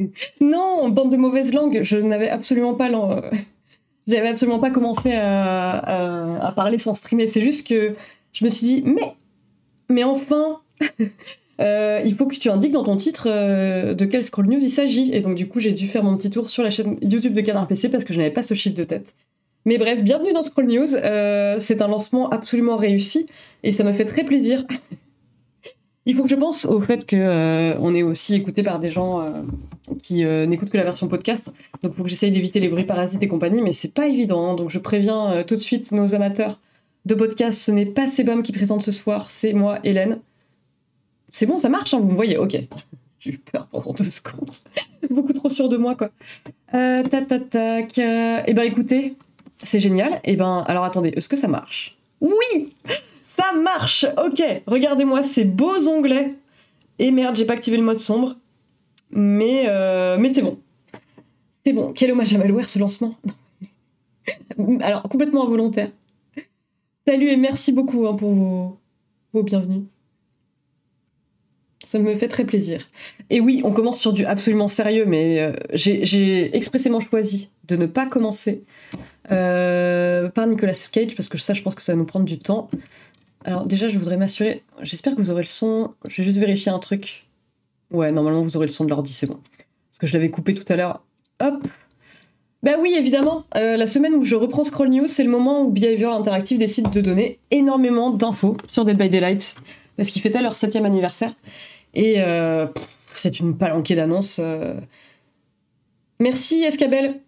non, bande de mauvaises langues, je n'avais absolument pas j'avais absolument pas commencé à, parler sans streamer. C'est juste que je me suis dit, mais, enfin, euh, il faut que tu indiques dans ton titre euh, de quel scroll news il s'agit. Et donc, du coup, j'ai dû faire mon petit tour sur la chaîne YouTube de Canard PC parce que je n'avais pas ce chiffre de tête. Mais bref, bienvenue dans Scroll News. Euh, c'est un lancement absolument réussi et ça me fait très plaisir. Il faut que je pense au fait que on est aussi écouté par des gens qui n'écoutent que la version podcast. Donc, il faut que j'essaye d'éviter les bruits parasites et compagnie, mais c'est pas évident. Hein. Donc, je préviens tout de suite nos amateurs de podcast. Ce n'est pas Sebum qui présente ce soir, c'est moi, Hélène. C'est bon, ça marche, hein, vous me voyez, ok. J'ai eu peur pendant deux secondes. Beaucoup trop sûr de moi, quoi. Euh, tac, tac, tac. eh ben, écoutez, c'est génial. Eh ben, alors attendez, est-ce que ça marche? Oui Ça marche Ok, regardez-moi ces beaux onglets. Et merde, j'ai pas activé le mode sombre. Mais, euh, mais c'est bon. C'est bon. Quel hommage à Malware, ce lancement Alors, complètement involontaire. Salut et merci beaucoup hein, pour vos, vos bienvenus. Ça me fait très plaisir. Et oui, on commence sur du absolument sérieux, mais euh, j'ai expressément choisi de ne pas commencer euh, par Nicolas Cage, parce que ça, je pense que ça va nous prendre du temps. Alors déjà, je voudrais m'assurer, j'espère que vous aurez le son, je vais juste vérifier un truc. Ouais, normalement, vous aurez le son de l'ordi, c'est bon. Parce que je l'avais coupé tout à l'heure. Hop bah oui, évidemment. Euh, la semaine où je reprends Scroll News, c'est le moment où Behavior Interactive décide de donner énormément d'infos sur Dead by Daylight, parce qu'ils fêtaient leur septième anniversaire. Et euh, c'est une palanquée d'annonces. Euh. Merci Escabel.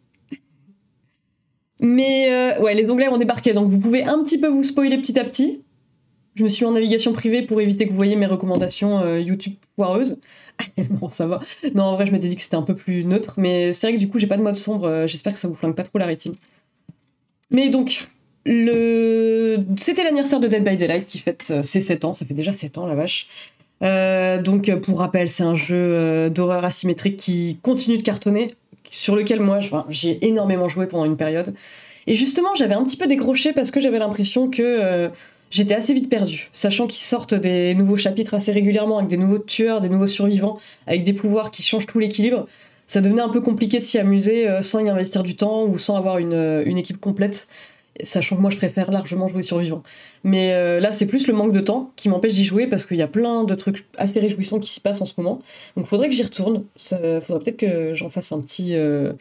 Mais euh, ouais, les onglets ont débarqué, donc vous pouvez un petit peu vous spoiler petit à petit. Je me suis mis en navigation privée pour éviter que vous voyez mes recommandations YouTube foireuses. non, ça va. Non, en vrai, je m'étais dit que c'était un peu plus neutre, mais c'est vrai que du coup, j'ai pas de mode sombre. J'espère que ça vous flingue pas trop la rétine. Mais donc, le... c'était l'anniversaire de Dead by Daylight qui fête ses 7 ans. Ça fait déjà 7 ans, la vache. Euh, donc, pour rappel, c'est un jeu euh, d'horreur asymétrique qui continue de cartonner, sur lequel moi, j'ai énormément joué pendant une période. Et justement, j'avais un petit peu décroché parce que j'avais l'impression que euh, j'étais assez vite perdu, sachant qu'ils sortent des nouveaux chapitres assez régulièrement avec des nouveaux tueurs, des nouveaux survivants, avec des pouvoirs qui changent tout l'équilibre. Ça devenait un peu compliqué de s'y amuser sans y investir du temps ou sans avoir une, une équipe complète sachant que moi je préfère largement jouer survivant. Mais euh, là c'est plus le manque de temps qui m'empêche d'y jouer parce qu'il y a plein de trucs assez réjouissants qui s'y passent en ce moment. Donc faudrait que j'y retourne. Ça faudrait peut-être que j'en fasse un petit, euh,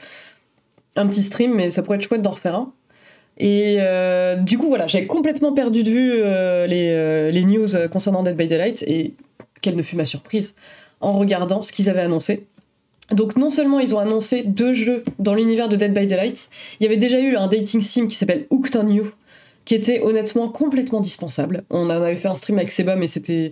un petit stream, mais ça pourrait être chouette d'en refaire un. Et euh, du coup voilà, j'ai complètement perdu de vue les, les, news concernant Dead by Daylight et quelle ne fut ma surprise en regardant ce qu'ils avaient annoncé. Donc non seulement ils ont annoncé deux jeux dans l'univers de Dead by Daylight, il y avait déjà eu un dating sim qui s'appelle Hooked on You, qui était honnêtement complètement dispensable. On en avait fait un stream avec Seba, mais c'était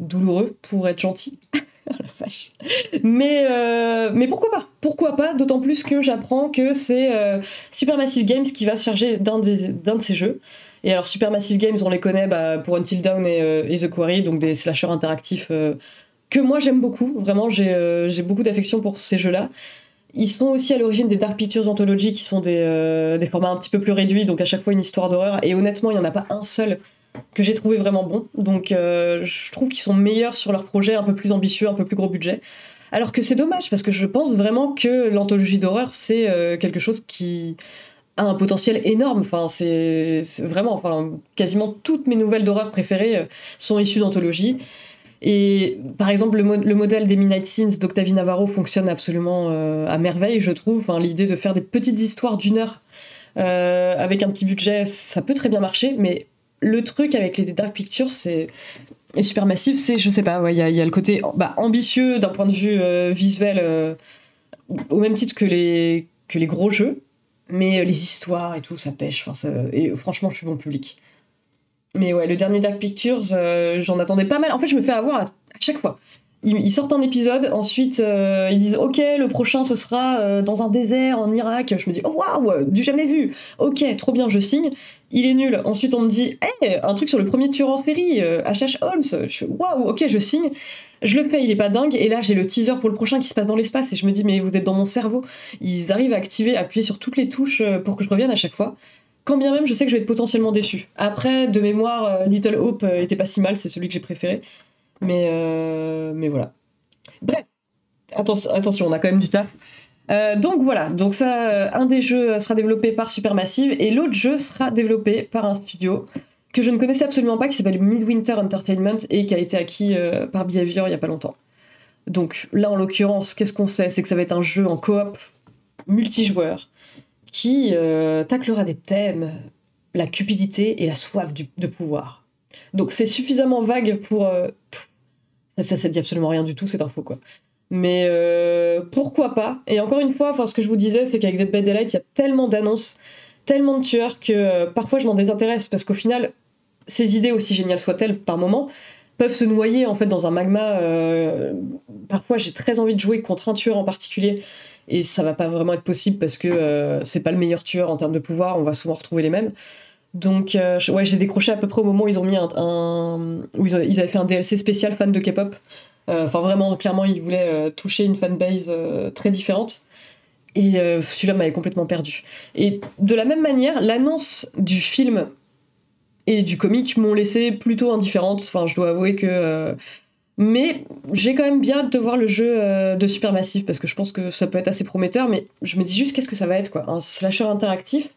douloureux pour être gentil. Mais, euh, mais pourquoi pas? Pourquoi pas? D'autant plus que j'apprends que c'est euh, Supermassive Games qui va se charger d'un, de ces jeux. Et alors Supermassive Games, on les connaît bah, pour Until Dawn et, euh, et, The Quarry, donc des slashers interactifs que moi j'aime beaucoup. Vraiment, euh, j'ai beaucoup d'affection pour ces jeux-là. Ils sont aussi à l'origine des Dark Pictures Anthology, qui sont des, euh, des, formats un petit peu plus réduits, donc à chaque fois une histoire d'horreur. Et honnêtement, il n'y en a pas un seul que j'ai trouvé vraiment bon. Donc euh, je trouve qu'ils sont meilleurs sur leur projet, un peu plus ambitieux, un peu plus gros budget. Alors que c'est dommage, parce que je pense vraiment que l'anthologie d'horreur, c'est quelque chose qui a un potentiel énorme. Enfin, c'est vraiment, enfin, quasiment toutes mes nouvelles d'horreur préférées sont issues d'anthologie. Et par exemple, le, modèle des Midnight Scenes d'Octavie Navarro fonctionne absolument euh, à merveille, je trouve. Enfin, L'idée de faire des petites histoires d'une heure euh, avec un petit budget, ça peut très bien marcher, mais le truc avec les Dark Pictures, c'est super massif, c'est, je sais pas, il y, a, le côté bah, ambitieux d'un point de vue euh, visuel, au même titre que les, gros jeux, mais les histoires et tout, ça pêche. Et franchement, je suis bon public. Mais ouais, le dernier Dark Pictures, euh, j'en attendais pas mal. En fait, je me fais avoir à, chaque fois. Ils, sortent un épisode, ensuite euh, ils disent ok le prochain ce sera euh, dans un désert en Irak. Je me dis oh waouh du jamais vu. Ok trop bien je signe. Il est nul. Ensuite on me dit hey, un truc sur le premier tueur en série H.H. Holmes. Je waouh ok je signe. Je le fais il est pas dingue et là j'ai le teaser pour le prochain qui se passe dans l'espace et je me dis mais vous êtes dans mon cerveau. Ils arrivent à activer appuyer sur toutes les touches pour que je revienne à chaque fois quand bien même je sais que je vais être potentiellement déçu. Après, de mémoire, euh, Little Hope euh, était pas si mal, c'est celui que j'ai préféré. Mais, euh, mais voilà. Bref. attention, on a quand même du taf. Euh, donc voilà, donc ça, un des jeux sera développé par Supermassive et l'autre jeu sera développé par un studio que je ne connaissais absolument pas, qui s'appelle Midwinter Entertainment et qui a été acquis euh, par Behavior il y a pas longtemps. Donc là, en l'occurrence, qu'est-ce qu'on sait? C'est que ça va être un jeu en coop multijoueur qui euh, taclera des thèmes, la cupidité et la soif de pouvoir. Donc c'est suffisamment vague pour... ça, ça, ça dit absolument rien du tout, cette info, quoi. Mais euh, pourquoi pas? Et encore une fois, ce que je vous disais, c'est qu'avec Dead by Daylight, il y a tellement d'annonces, tellement de tueurs que euh, parfois je m'en désintéresse parce qu'au final, ces idées, aussi géniales soient-elles par moment, peuvent se noyer en fait dans un magma. Euh, parfois, j'ai très envie de jouer contre un tueur en particulier et ça va pas vraiment être possible parce que c'est pas le meilleur tueur en termes de pouvoir. On va souvent retrouver les mêmes. Donc, ouais, j'ai décroché à peu près au moment où ils ont mis un, où ils, avaient fait un DLC spécial fan de K-pop euh, enfin, vraiment, clairement, il voulait euh, toucher une fanbase euh, très différente. Et celui-là m'avait complètement perdu. Et de la même manière, l'annonce du film et du comic m'ont laissé plutôt indifférente. Enfin, je dois avouer que. Mais j'ai quand même bien hâte de voir le jeu de Supermassive parce que je pense que ça peut être assez prometteur. Mais je me dis juste qu'est-ce que ça va être quoi? Un slasher interactif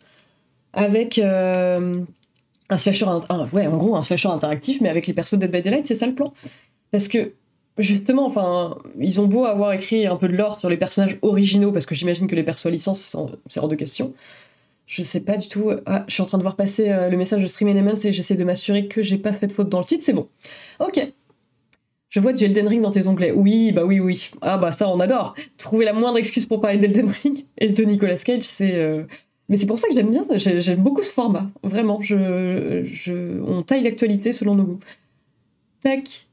avec. un slasher. ouais, en gros, un interactif mais avec les persos de Dead by Daylight, c'est ça le plan Parce que Justement, enfin, ils ont beau avoir écrit un peu de lore sur les personnages originaux, parce que j'imagine que les persos à licence, c'est hors de question. Je sais pas du tout. Ah, je suis en train de voir passer euh, le message de Stream Elements et j'essaie de m'assurer que j'ai pas fait de faute dans le titre, c'est bon. Ok. Je vois du Elden Ring dans tes onglets. Oui, bah oui, oui. Ah bah ça, on adore. Trouver la moindre excuse pour parler d'Elden Ring et de Nicolas Cage, c'est. Euh, mais c'est pour ça que j'aime bien, j'aime beaucoup ce format. Vraiment, je, on taille l'actualité selon nos goûts. Tac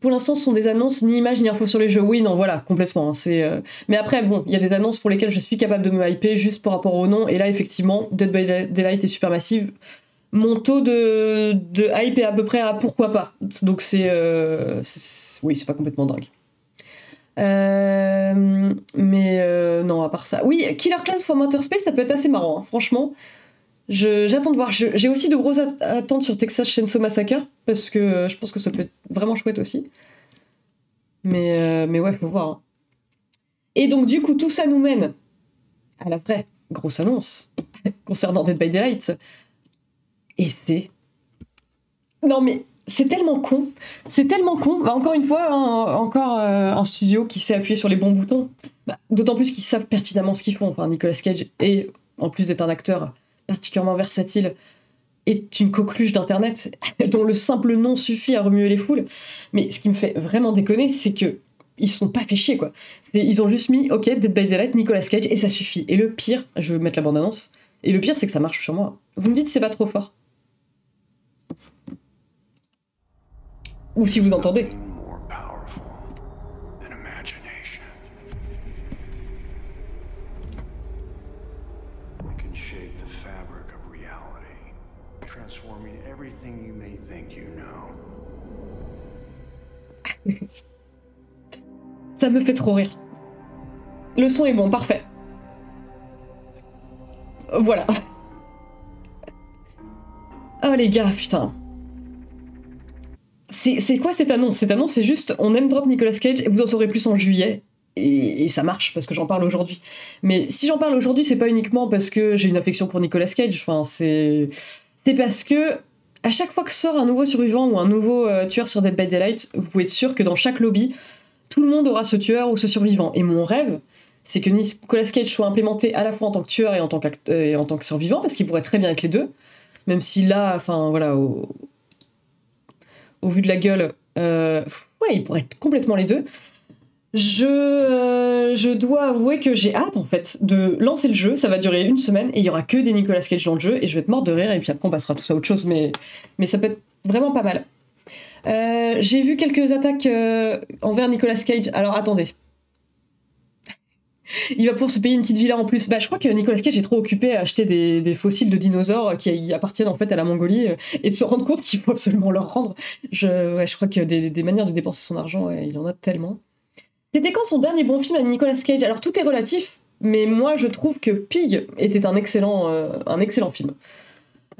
pour l'instant, ce sont des annonces ni images ni infos sur les jeux. Oui, non, voilà, complètement. Hein, c'est, euh, Mais après, bon, il y a des annonces pour lesquelles je suis capable de me hyper juste par rapport au nom. Et là, effectivement, Dead by Daylight est Supermassive. Mon taux de, de hype est à peu près à pourquoi pas. Donc c'est, euh, oui, c'est pas complètement dingue. Euh, mais non, à part ça. Oui, Killer Clans for Motor Space, ça peut être assez marrant, hein, franchement. J'attends de voir. J'ai aussi de grosses attentes sur Texas Chainsaw Massacre parce que euh, je pense que ça peut être vraiment chouette aussi. Mais, euh, mais ouais, faut voir. Hein. Et donc, du coup, tout ça nous mène à la vraie grosse annonce concernant Dead by Daylight. Et c'est. Non, mais c'est tellement con. C'est tellement con. Bah, encore une fois, encore euh, un studio qui s'est appuyé sur les bons boutons. Bah, d'autant plus qu'ils savent pertinemment ce qu'ils font. Enfin, Nicolas Cage, et en plus d'être un acteur particulièrement versatile, est une coqueluche d'internet dont le simple nom suffit à remuer les foules. Mais ce qui me fait vraiment déconner, c'est que ils sont pas fait chier quoi. Ils ont juste mis OK Dead by Daylight Nicolas Cage et ça suffit. Et le pire, je vais mettre la bande annonce. Et le pire c'est que ça marche sur moi. Vous me dites c'est pas trop fort. Ou si vous entendez. Ça me fait trop rire. Le son est bon, parfait. Voilà. Oh les gars, putain. C'est quoi cette annonce? Cette annonce, c'est juste on aime drop Nicolas Cage et vous en saurez plus en juillet. Et, ça marche parce que j'en parle aujourd'hui. Mais si j'en parle aujourd'hui, c'est pas uniquement parce que j'ai une affection pour Nicolas Cage. Enfin, c'est parce que à chaque fois que sort un nouveau survivant ou un nouveau euh, tueur sur Dead by Daylight, vous pouvez être sûr que dans chaque lobby, tout le monde aura ce tueur ou ce survivant. Et mon rêve, c'est que Nicolas Cage soit implémenté à la fois en tant que tueur et en tant, tant que survivant, parce qu'il pourrait très bien être les deux. Même si là, enfin voilà, au, vu de la gueule, euh, ouais, il pourrait être complètement les deux. Je, euh, je dois avouer que j'ai hâte en fait de lancer le jeu. Ça va durer une semaine et il y aura que des Nicolas Cage dans le jeu et je vais être morte de rire et puis après on passera tout ça à autre chose. Mais, mais ça peut être vraiment pas mal. Euh, j'ai vu quelques attaques envers Nicolas Cage. Alors attendez. Il va pouvoir se payer une petite villa en plus. Bah, je crois que Nicolas Cage est trop occupé à acheter des, fossiles de dinosaures qui appartiennent en fait à la Mongolie et de se rendre compte qu'il faut absolument leur rendre. Je, ouais, je crois que des, manières de dépenser son argent, il en a tellement. C'était quand son dernier bon film avec Nicolas Cage? Alors tout est relatif, mais moi je trouve que Pig était un excellent, euh, un excellent film.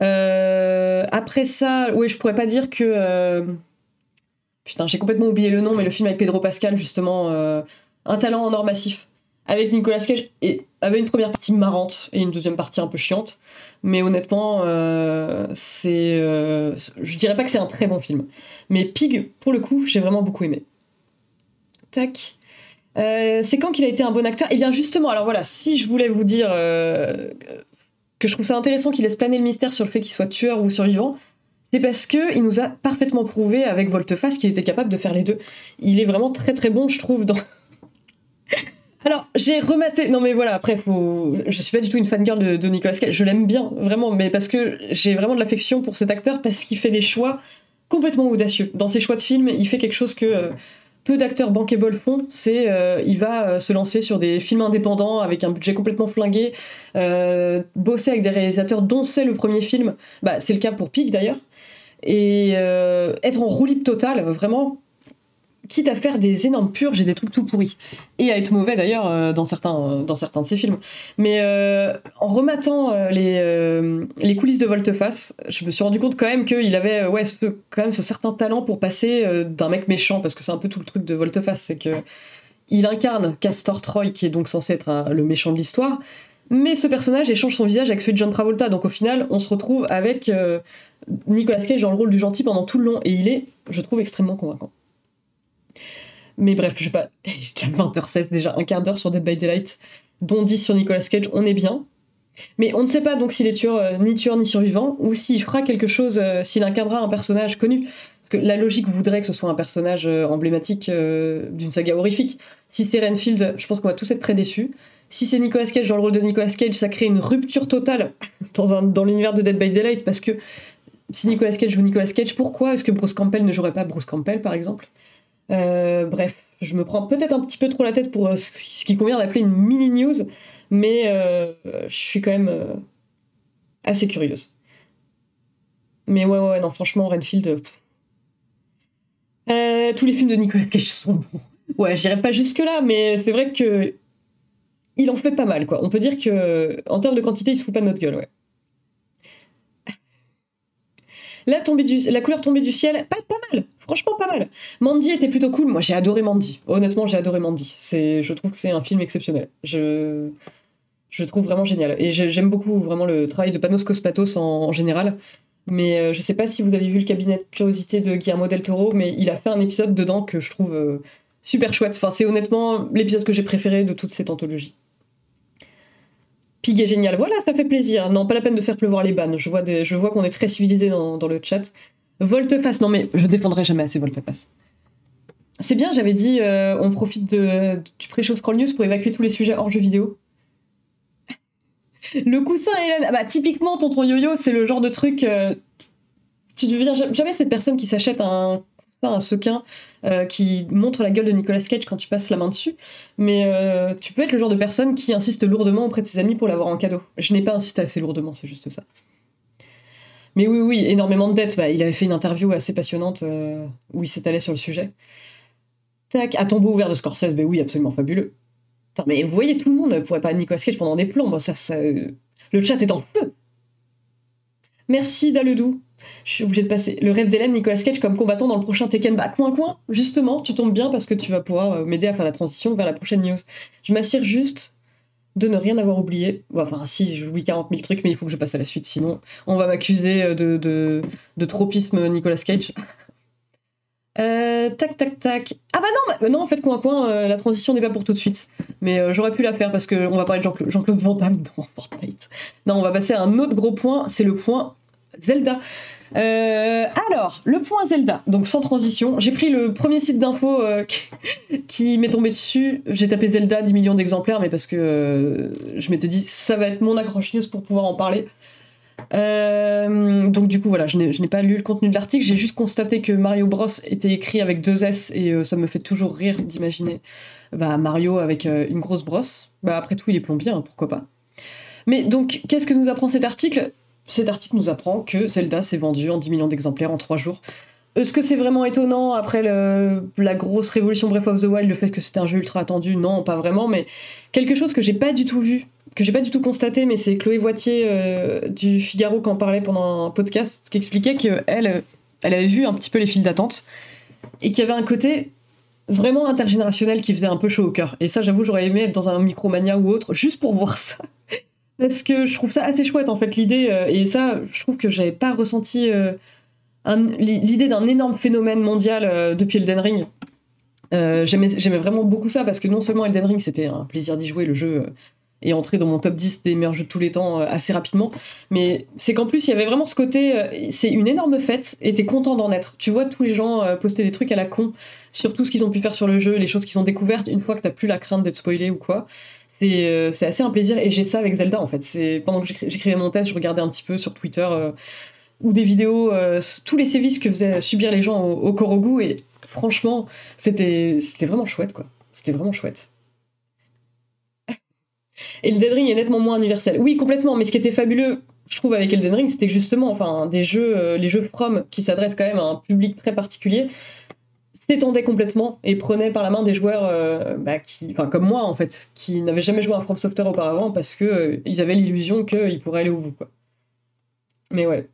Euh, après ça, oui, je pourrais pas dire que. Euh, putain, j'ai complètement oublié le nom, mais le film avec Pedro Pascal, justement, un talent en or massif. Avec Nicolas Cage, et avait une première partie marrante et une deuxième partie un peu chiante. Mais honnêtement, euh, c'est. Euh, je dirais pas que c'est un très bon film. Mais Pig, pour le coup, j'ai vraiment beaucoup aimé. Tac. Euh, c'est quand qu'il a été un bon acteur? Eh bien, justement, alors voilà, si je voulais vous dire que je trouve ça intéressant qu'il laisse planer le mystère sur le fait qu'il soit tueur ou survivant, c'est parce que il nous a parfaitement prouvé avec Volteface qu'il était capable de faire les deux. Il est vraiment très très bon, je trouve, dans. Alors, j'ai rematé. Non, mais voilà, après, faut... je suis pas du tout une fangirl de, de Nicolas Cage. Je l'aime bien, vraiment, mais parce que j'ai vraiment de l'affection pour cet acteur parce qu'il fait des choix complètement audacieux. Dans ses choix de films, il fait quelque chose que euh, peu d'acteurs bankable font. C'est euh, il va euh, se lancer sur des films indépendants avec un budget complètement flingué, bosser avec des réalisateurs dont c'est le premier film. Bah, c'est le cas pour Pig d'ailleurs. Et être en roue totale, vraiment quitte à faire des énormes purges et des trucs tout pourris. Et à être mauvais d'ailleurs euh, dans, certains, euh, dans certains de ses films. Mais euh, en rematant les, les coulisses de Volteface, je me suis rendu compte quand même qu'il avait ouais, ce, quand même ce certain talent pour passer d'un mec méchant, parce que c'est un peu tout le truc de Volteface, c'est que il incarne Castor Troy, qui est donc censé être le méchant de l'histoire, mais ce personnage échange son visage avec celui de John Travolta, donc au final, on se retrouve avec Nicolas Cage dans le rôle du gentil pendant tout le long, et il est, je trouve, extrêmement convaincant. Mais bref, je sais pas, déjà 20h16, déjà un quart d'heure sur Dead by Daylight, dont 10 sur Nicolas Cage, on est bien. Mais on ne sait pas donc s'il est tueur, euh, ni tueur ni survivant, ou s'il fera quelque chose, euh, s'il incarnera un personnage connu. Parce que la logique voudrait que ce soit un personnage euh, emblématique d'une saga horrifique. Si c'est Renfield, je pense qu'on va tous être très déçus. Si c'est Nicolas Cage dans le rôle de Nicolas Cage, ça crée une rupture totale dans, dans l'univers de Dead by Daylight, parce que si Nicolas Cage joue Nicolas Cage, pourquoi est-ce que Bruce Campbell ne jouerait pas Bruce Campbell, par exemple? Euh, bref, je me prends peut-être un petit peu trop la tête pour euh, ce qui convient d'appeler une mini news, mais euh, je suis quand même assez curieuse. Mais ouais, ouais, non, franchement, Renfield. tous les films de Nicolas Cage sont bons. Ouais, j'irai pas jusque-là, mais c'est vrai que. Il en fait pas mal, quoi. On peut dire que, en termes de quantité, il se fout pas de notre gueule, ouais. La, tombée du, la couleur tombée du ciel, pas, pas mal, franchement pas mal. Mandy était plutôt cool, moi j'ai adoré Mandy. Honnêtement, j'ai adoré Mandy. Je trouve que c'est un film exceptionnel. Je, je trouve vraiment génial. Et j'aime beaucoup vraiment le travail de Panos Cosmatos en, général. Mais euh, je sais pas si vous avez vu le cabinet de curiosité de Guillermo del Toro, mais il a fait un épisode dedans que je trouve euh, super chouette. Enfin, c'est honnêtement l'épisode que j'ai préféré de toute cette anthologie. Pig est génial. Voilà, ça fait plaisir. Non, pas la peine de faire pleuvoir les bannes. Je vois, qu'on est très civilisé dans, le chat. Volte-face. Non, mais je défendrai jamais assez Volte-face. C'est bien, j'avais dit, euh, on profite du pré-show Scroll News pour évacuer tous les sujets hors jeu vidéo. le coussin, Hélène. Ah bah, typiquement, tonton yo-yo, c'est le genre de truc. Euh, tu deviens jamais cette personne qui s'achète un un sequin euh, qui montre la gueule de Nicolas Cage quand tu passes la main dessus, mais euh, tu peux être le genre de personne qui insiste lourdement auprès de ses amis pour l'avoir en cadeau. Je n'ai pas insisté assez lourdement, c'est juste ça. Mais oui, oui, énormément de dettes. Bah, il avait fait une interview assez passionnante euh, où il s'étalait sur le sujet. Tac, à tombeau ouvert de Scorsese, bah oui, absolument fabuleux. mais vous voyez, tout le monde pourrait pas Nicolas Cage pendant des plombs. Ça, ça, le chat est en feu. Merci Daledou. Je suis obligée de passer. Le rêve d'Hélène, Nicolas Cage comme combattant dans le prochain Tekken. Bah, coin coin, justement, tu tombes bien parce que tu vas pouvoir euh, m'aider à faire la transition vers la prochaine news. Je m'assure juste de ne rien avoir oublié. Enfin, si, j'oublie 40 000 trucs, mais il faut que je passe à la suite, sinon on va m'accuser euh, de, tropisme Nicolas Cage. Euh, tac, tac, tac. Ah bah non, non en fait, coin coin, la transition n'est pas pour tout de suite. Mais j'aurais pu la faire parce qu'on va parler de Jean-Claude Jean Van Damme dans Fortnite. Non, on va passer à un autre gros point, c'est le point Zelda. Euh, alors, le point Zelda, donc sans transition, j'ai pris le premier site d'info euh, qui, m'est tombé dessus. J'ai tapé Zelda 10 millions d'exemplaires, mais parce que euh, je m'étais dit ça va être mon accroche news pour pouvoir en parler. donc du coup voilà, je n'ai pas lu le contenu de l'article, j'ai juste constaté que Mario Bros était écrit avec deux S et ça me fait toujours rire d'imaginer bah, Mario avec une grosse brosse. Bah après tout il est plombier, hein, pourquoi pas. Mais donc qu'est-ce que nous apprend cet article? Cet article nous apprend que Zelda s'est vendu en 10 millions d'exemplaires en 3 jours. Est-ce que c'est vraiment étonnant après la grosse révolution Breath of the Wild, le fait que c'était un jeu ultra attendu? Non, pas vraiment, mais quelque chose que j'ai pas du tout vu, que j'ai pas du tout constaté, mais c'est Chloé Voitier euh, du Figaro qui en parlait pendant un podcast, qui expliquait qu'elle elle avait vu un petit peu les files d'attente et qu'il y avait un côté vraiment intergénérationnel qui faisait un peu chaud au cœur. Et ça, j'avoue, j'aurais aimé être dans un Micromania ou autre, juste pour voir ça. Parce que je trouve ça assez chouette, en fait, l'idée. euh, et ça, je trouve que j'avais pas ressenti euh, l'idée d'un énorme phénomène mondial euh, depuis Elden Ring. J'aimais vraiment beaucoup ça, parce que non seulement Elden Ring, c'était un plaisir d'y jouer, le jeu est entré dans mon top 10 des meilleurs jeux de tous les temps assez rapidement. Mais c'est qu'en plus, il y avait vraiment ce côté, c'est une énorme fête, et t'es content d'en être. Tu vois tous les gens poster des trucs à la con sur tout ce qu'ils ont pu faire sur le jeu, les choses qu'ils ont découvertes, une fois que t'as plus la crainte d'être spoilé ou quoi. C'est euh, c'est assez un plaisir, et j'ai ça avec Zelda en fait. Pendant que j'écri- j'écrivais mon test, je regardais un petit peu sur Twitter euh, ou des vidéos, euh, tous les sévices que faisaient subir les gens au, au Korogu, et franchement, c'était vraiment chouette quoi. C'était vraiment chouette. Et Elden Ring est nettement moins universel. Oui, complètement, mais ce qui était fabuleux, je trouve, avec Elden Ring, c'était justement, enfin, des jeux, les jeux From, qui s'adressent quand même à un public très particulier, s'étendaient complètement et prenaient par la main des joueurs euh, bah, qui, comme moi, en fait, qui n'avaient jamais joué à un From auparavant parce que euh, ils avaient l'illusion qu'ils pourraient aller au bout, quoi. Mais ouais.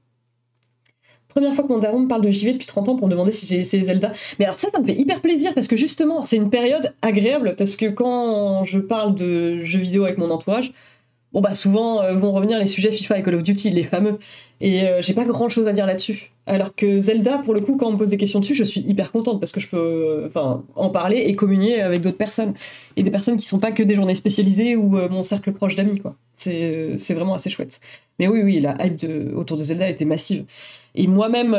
Première fois que mon daron me parle de JV depuis 30 ans pour me demander si j'ai essayé Zelda. Mais alors ça, ça me fait hyper plaisir parce que justement, c'est une période agréable parce que quand je parle de jeux vidéo avec mon entourage, bon bah souvent euh, vont revenir les sujets FIFA et Call of Duty, les fameux. Et euh, j'ai pas grand chose à dire là-dessus. Alors que Zelda, pour le coup, quand on me pose des questions dessus, je suis hyper contente parce que je peux euh, en parler et communier avec d'autres personnes. Et des personnes qui sont pas que des journées spécialisées ou mon cercle proche d'amis, quoi. C'est vraiment assez chouette. Mais oui, oui, la hype autour de Zelda était massive. Et moi-même,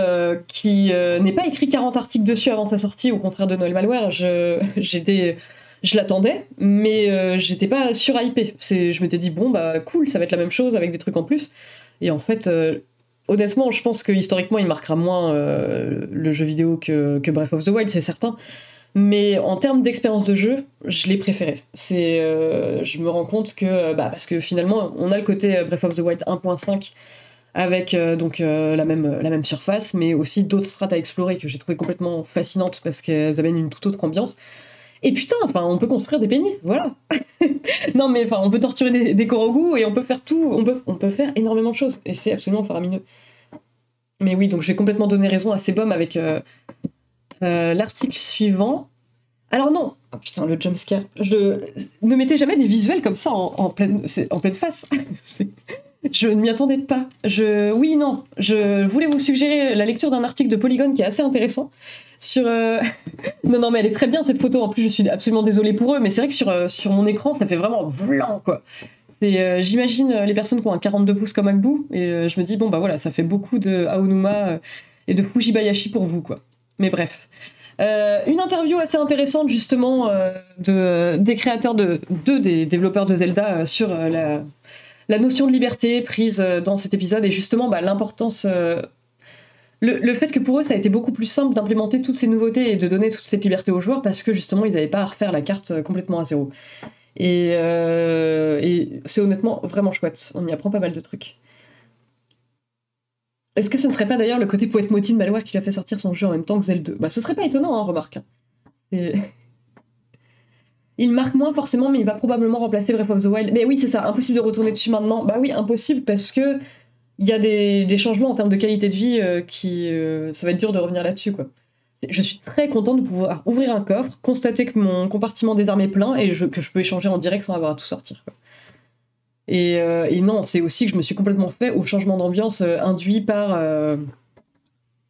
qui n'ai pas écrit 40 articles dessus avant sa sortie, au contraire de Noël Malware, j'étais, je l'attendais, mais euh, j'étais pas surhypée. Je m'étais dit, bon, bah cool, ça va être la même chose avec des trucs en plus. Et en fait, euh, honnêtement, je pense que historiquement, il marquera moins euh, le jeu vidéo que, que Breath of the Wild, c'est certain. Mais en termes d'expérience de jeu, je l'ai préféré. C'est, je me rends compte que, bah, parce que finalement, on a le côté Breath of the Wild 1.5 avec donc la même la même surface, mais aussi d'autres strates à explorer que j'ai trouvé complètement fascinantes parce qu'elles amènent une toute autre ambiance. Et putain, enfin, on peut construire des pénis, voilà. non mais enfin, on peut torturer des, des Korogu et on peut faire tout, on peut faire énormément de choses et c'est absolument faramineux. Mais oui, donc je vais complètement donner raison à Sebum avec euh, euh, l'article suivant. Alors non, ah, putain le jumpscare. Je ne mettez jamais des visuels comme ça en, pleine face. Je ne m'y attendais pas. Je, oui, non. Je voulais vous suggérer la lecture d'un article de Polygon qui est assez intéressant sur. euh, non, non, mais elle est très bien cette photo. En plus, je suis absolument désolée pour eux, mais c'est vrai que sur, euh, sur mon écran, ça fait vraiment blanc, quoi. Euh, J'imagine euh, les personnes qui ont un 42 pouces comme Agbu, et je me dis, bon, bah voilà, ça fait beaucoup de Aonuma et de Fujibayashi pour vous, quoi. Mais bref. Une interview assez intéressante, justement, de, des créateurs de deux des développeurs de Zelda sur la la notion de liberté prise dans cet épisode et justement bah, l'importance. Le, fait que pour eux, ça a été beaucoup plus simple d'implémenter toutes ces nouveautés et de donner toute cette liberté aux joueurs parce que justement, ils n'avaient pas à refaire la carte euh, complètement à zéro. Et, euh, et c'est honnêtement vraiment chouette. On y apprend pas mal de trucs. Est-ce que ce ne serait pas d'ailleurs le côté poète moti de Malware qui lui a fait sortir son jeu en même temps que Zelda? 2 Bah, ce serait pas étonnant, hein, remarque. Il marque moins forcément, mais il va probablement remplacer Breath of the Wild. Mais oui, c'est ça, impossible de retourner dessus maintenant. Bah oui, impossible parce que il y a des, changements en termes de qualité de vie euh, qui. euh, ça va être dur de revenir là-dessus. Je suis très contente de pouvoir ouvrir un coffre, constater que mon compartiment des armes est plein et que je peux échanger en direct sans avoir à tout sortir. euh, et non, c'est aussi que je me suis complètement fait au changement d'ambiance induit par,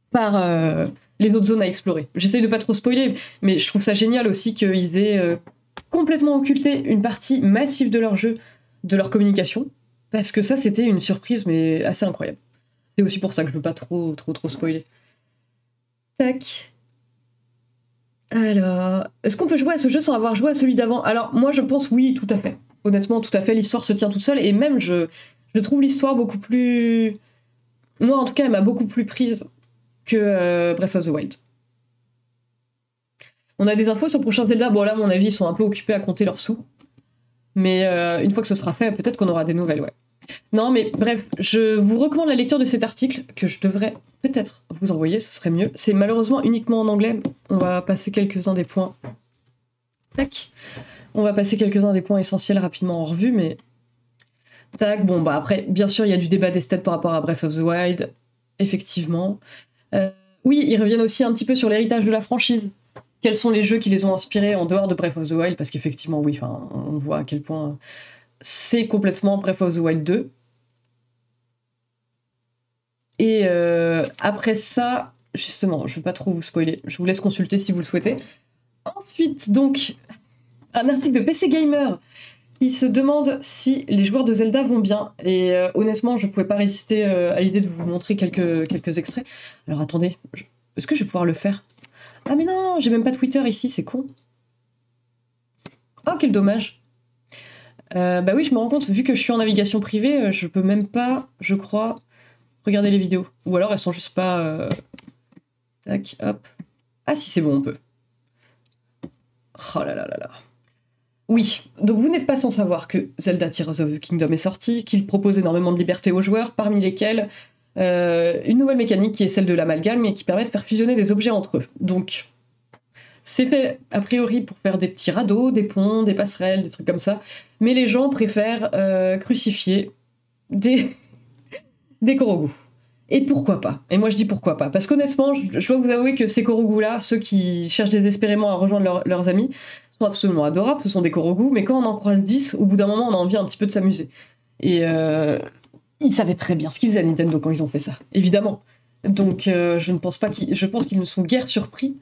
par les autres zones à explorer. J'essaye de pas trop spoiler, mais je trouve ça génial aussi qu'ils aient complètement occulté une partie massive de leur jeu, de leur communication, parce que ça, c'était une surprise, mais assez incroyable. C'est aussi pour ça que je veux pas trop, trop, trop spoiler. Tac. Alors, est-ce qu'on peut jouer à ce jeu sans avoir joué à celui d'avant? Alors, moi, je pense oui, tout à fait. Honnêtement, tout à fait. L'histoire se tient toute seule, et même, je, trouve l'histoire beaucoup plus. Moi, en tout cas, elle m'a beaucoup plus prise que euh, Breath of the Wild. On a des infos sur le prochain Zelda? Bon, là, mon avis, ils sont un peu occupés à compter leurs sous. Mais euh, une fois que ce sera fait, peut-être qu'on aura des nouvelles, ouais. Non, mais bref, je vous recommande la lecture de cet article que je devrais peut-être vous envoyer, ce serait mieux. C'est malheureusement uniquement en anglais. On va passer quelques-uns des points. Tac. On va passer quelques-uns des points essentiels rapidement en revue, mais. Tac, bon, bah après, bien sûr, il y a du débat des stats par rapport à Breath of the Wild, effectivement. Euh, oui, ils reviennent aussi un petit peu sur l'héritage de la franchise. Quels sont les jeux qui les ont inspirés en dehors de Breath of the Wild, parce qu'effectivement, oui, on voit à quel point c'est complètement Breath of the Wild 2. Et euh, après ça, justement, je ne vais pas trop vous spoiler, je vous laisse consulter si vous le souhaitez. Ensuite, donc, un article de PC Gamer qui se demande si les joueurs de Zelda vont bien. Et euh, honnêtement, je ne pouvais pas résister euh, à l'idée de vous montrer quelques, quelques extraits. Alors attendez, est-ce que je vais pouvoir le faire? Ah mais non, j'ai même pas Twitter ici, c'est con. Oh, quel dommage. Euh, bah oui, je me rends compte, vu que je suis en navigation privée, je peux même pas, je crois, regarder les vidéos. Ou alors elles sont juste pas... Tac, hop. Ah si, c'est bon, on peut. Oh là là là là. Oui, donc vous n'êtes pas sans savoir que Zelda Tears of the Kingdom est sorti, qu'il propose énormément de liberté aux joueurs, parmi lesquels euh, une nouvelle mécanique qui est celle de l'amalgame et qui permet de faire fusionner des objets entre eux. Donc, c'est fait a priori pour faire des petits radeaux, des ponts, des passerelles, des trucs comme ça, mais les gens préfèrent euh, crucifier des, des Korogu. Et pourquoi pas? Et moi je dis pourquoi pas Parce qu'honnêtement, je, dois vous avouer que ces Korogu-là, ceux qui cherchent désespérément à rejoindre leurs amis, sont absolument adorables, ce sont des Korogu, mais quand on en croise 10, au bout d'un moment, on a envie un petit peu de s'amuser. Et euh, ils savaient très bien ce qu'ils faisaient à Nintendo quand ils ont fait ça, évidemment. Donc euh, je ne pense pas qu'ils, je pense qu'ils ne sont guère surpris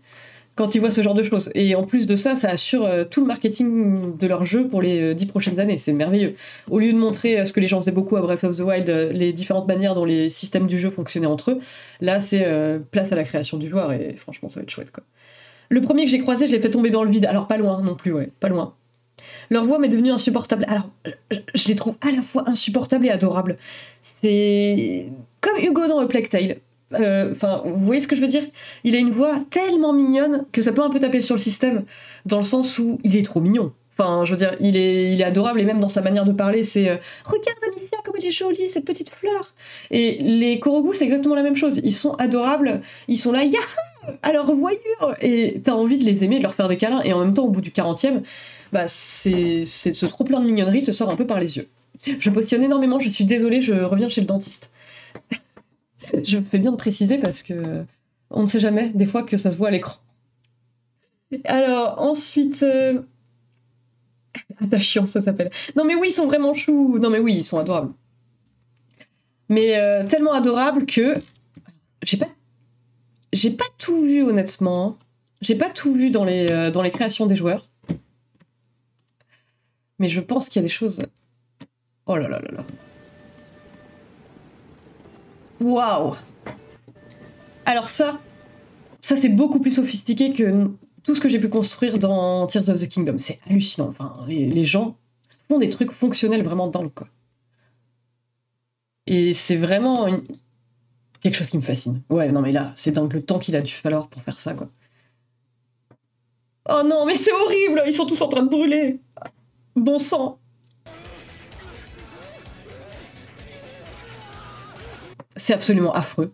quand ils voient ce genre de choses. Et en plus de ça, ça assure euh, tout le marketing de leur jeu pour les dix prochaines années. C'est merveilleux. Au lieu de montrer ce que les gens faisaient beaucoup à Breath of the Wild, les différentes manières dont les systèmes du jeu fonctionnaient entre eux, là c'est place à la création du joueur et franchement ça va être chouette quoi. Le premier que j'ai croisé, je l'ai fait tomber dans le vide. Alors pas loin non plus, ouais, pas loin. Leur voix m'est devenue insupportable. Alors, je les trouve à la fois insupportables et adorables. C'est comme Hugo dans A Plague Tale. Euh, enfin, vous voyez ce que je veux dire? Il a une voix tellement mignonne que ça peut un peu taper sur le système, dans le sens où il est trop mignon. Enfin, je veux dire, il est, il est adorable et même dans sa manière de parler, c'est euh, regarde Alicia comme elle est jolie, cette petite fleur. Et les Korogu, c'est exactement la même chose. Ils sont adorables, ils sont là, yahoo à leur voyure Et t'as envie de les aimer, de leur faire des câlins, et en même temps, au bout du 40e, bah, c'est, ce trop plein de mignonnerie te sort un peu par les yeux. Je positionne énormément, je suis désolée, je reviens chez le dentiste. je fais bien de préciser parce que on ne sait jamais, des fois, que ça se voit à l'écran. Alors, ensuite. Euh... ça s'appelle. Non, mais oui, ils sont vraiment choux. Non, mais oui, ils sont adorables. Mais euh, tellement adorables que. J'ai pas j'ai pas tout vu honnêtement. J'ai pas tout vu dans les, euh, dans les créations des joueurs. Mais je pense qu'il y a des choses. Oh là là là là. Waouh Alors ça, ça c'est beaucoup plus sophistiqué que tout ce que j'ai pu construire dans Tears of the Kingdom. C'est hallucinant. Enfin, les, gens font des trucs fonctionnels vraiment dans le quoi. Et c'est vraiment quelque chose qui me fascine. Ouais, non, mais là, c'est dingue le temps qu'il a dû falloir pour faire ça, quoi. Oh non, mais c'est horrible Ils sont tous en train de brûler Bon sang C'est absolument affreux.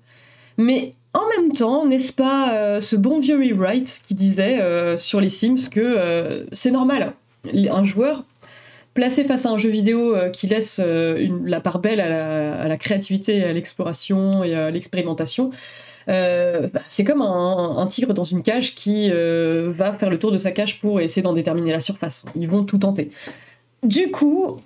Mais en même temps, n'est-ce pas euh, ce bon vieux rewrite qui disait euh, sur les Sims que euh, c'est normal. Un joueur placé face à un jeu vidéo qui laisse la part belle à la, créativité, à l'exploration et à l'expérimentation, euh, bah, c'est comme un, tigre dans une cage qui va faire le tour de sa cage pour essayer d'en déterminer la surface. Ils vont tout tenter. Du coup,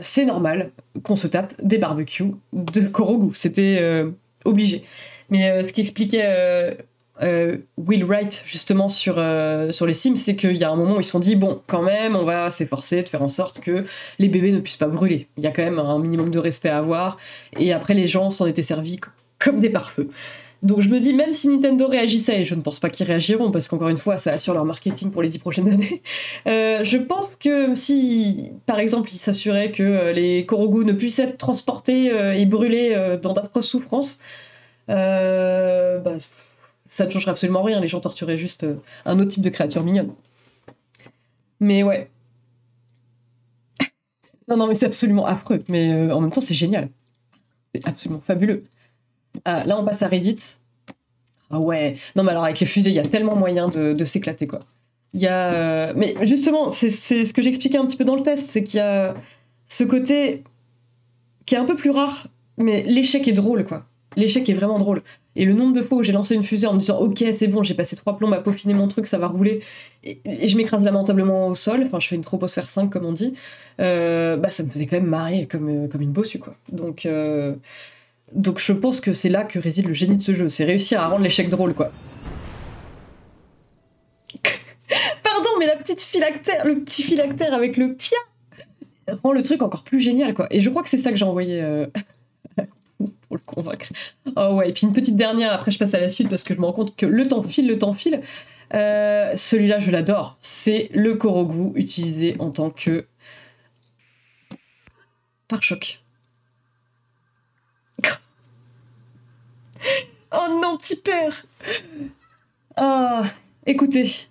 c'est normal qu'on se tape des barbecues de Korogu. C'était obligé. Mais ce qui expliquait euh, Will Wright justement sur, euh, sur les Sims, c'est qu'il y a un moment où ils se sont dit bon, quand même, on va s'efforcer de faire en sorte que les bébés ne puissent pas brûler. Il y a quand même un minimum de respect à avoir. Et après, les gens s'en étaient servis comme des pare-feux. Donc je me dis, même si Nintendo réagissait, et je ne pense pas qu'ils réagiront, parce qu'encore une fois, ça assure leur marketing pour les dix prochaines années, euh, je pense que si, par exemple, ils s'assuraient que les Korogu ne puissent être transportés et brûlés dans d'atroces souffrances, bah, ça ne changerait absolument rien. Les gens torturaient juste euh, un autre type de créature mignonne. Mais ouais. non, non, mais c'est absolument affreux. Mais euh, en même temps, c'est génial. C'est absolument fabuleux. Ah, là, on passe à Reddit. Ah ouais. Non, mais alors avec les fusées, il y a tellement moyen de, s'éclater, quoi. Il y a. Euh, mais justement, c'est ce que j'expliquais un petit peu dans le test, c'est qu'il y a ce côté qui est un peu plus rare, mais l'échec est drôle, quoi. L'échec est vraiment drôle. Et le nombre de fois où j'ai lancé une fusée en me disant ok c'est bon j'ai passé trois plombs à peaufiner mon truc ça va rouler et, je m'écrase lamentablement au sol, enfin je fais une troposphère 5 comme on dit, euh, bah ça me faisait quand même marrer comme, euh, comme une bossue quoi. Donc, donc je pense que c'est là que réside le génie de ce jeu, c'est réussir à rendre l'échec drôle quoi. Pardon mais la petite phylactère, le petit phylactère avec le pia rend le truc encore plus génial quoi. Et je crois que c'est ça que j'ai envoyé pour le convaincre. Oh ouais, et puis une petite dernière, après je passe à la suite parce que je me rends compte que le temps file, le temps file. Euh, celui-là, je l'adore. C'est le Korogu utilisé en tant que pare-choc. Oh non, petit père Ah, écoutez.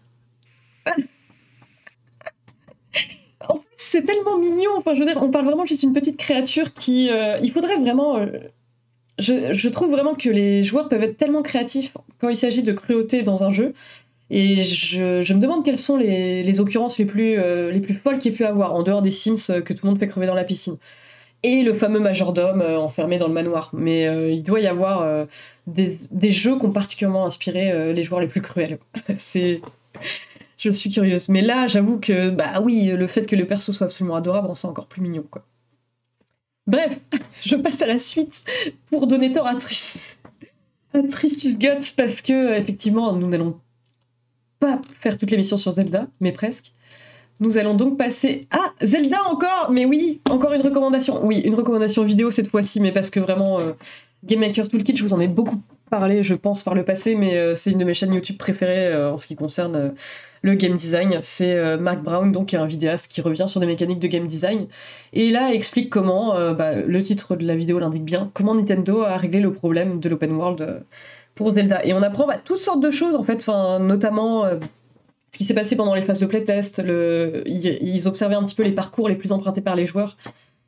En plus, c'est tellement mignon. Enfin, je veux dire, on parle vraiment juste d'une petite créature qui. Euh, il faudrait vraiment. Euh, je, trouve vraiment que les joueurs peuvent être tellement créatifs quand il s'agit de cruauté dans un jeu. Et je, me demande quelles sont les, occurrences les plus, euh, les plus folles qu'il y ait pu avoir, en dehors des Sims que tout le monde fait crever dans la piscine. Et le fameux majordome euh, enfermé dans le manoir. Mais il doit y avoir des, jeux qui ont particulièrement inspiré les joueurs les plus cruels. C'est. Je suis curieuse. Mais là, j'avoue que, bah oui, le fait que le perso soit absolument adorable rend ça encore plus mignon, quoi. Bref, je passe à la suite pour donner tort à Tris. À Tristus Guts, parce que, effectivement, nous n'allons pas faire toutes les missions sur Zelda, mais presque. Nous allons donc passer à Zelda encore, mais oui, encore une recommandation. Oui, une recommandation vidéo cette fois-ci, mais parce que vraiment, euh, Game Maker Toolkit, je vous en ai beaucoup parlé, je pense, par le passé, mais euh, c'est une de mes chaînes YouTube préférées euh, en ce qui concerne le game design. C'est Mark Brown, donc qui est un vidéaste qui revient sur des mécaniques de game design. Et là, explique comment, bah, le titre de la vidéo l'indique bien, comment Nintendo a réglé le problème de l'open world pour Zelda. Et on apprend bah, toutes sortes de choses, en fait, notamment ce qui s'est passé pendant les phases de playtest. Ils observaient un petit peu les parcours les plus empruntés par les joueurs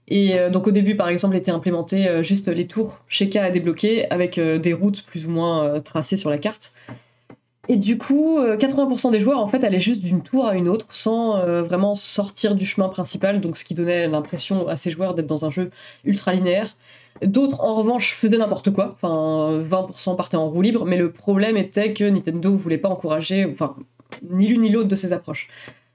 et euh, donc au début, par exemple, était implémenté euh, juste les tours chez à débloquer avec euh, des routes plus ou moins tracées sur la carte. Et du coup, 80% des joueurs en fait allaient juste d'une tour à une autre sans vraiment sortir du chemin principal, donc ce qui donnait l'impression à ces joueurs d'être dans un jeu ultra linéaire. D'autres, en revanche, faisaient n'importe quoi. Enfin, 20% partaient en roue libre, mais le problème était que Nintendo voulait pas encourager, ni l'une ni l'autre de ces approches.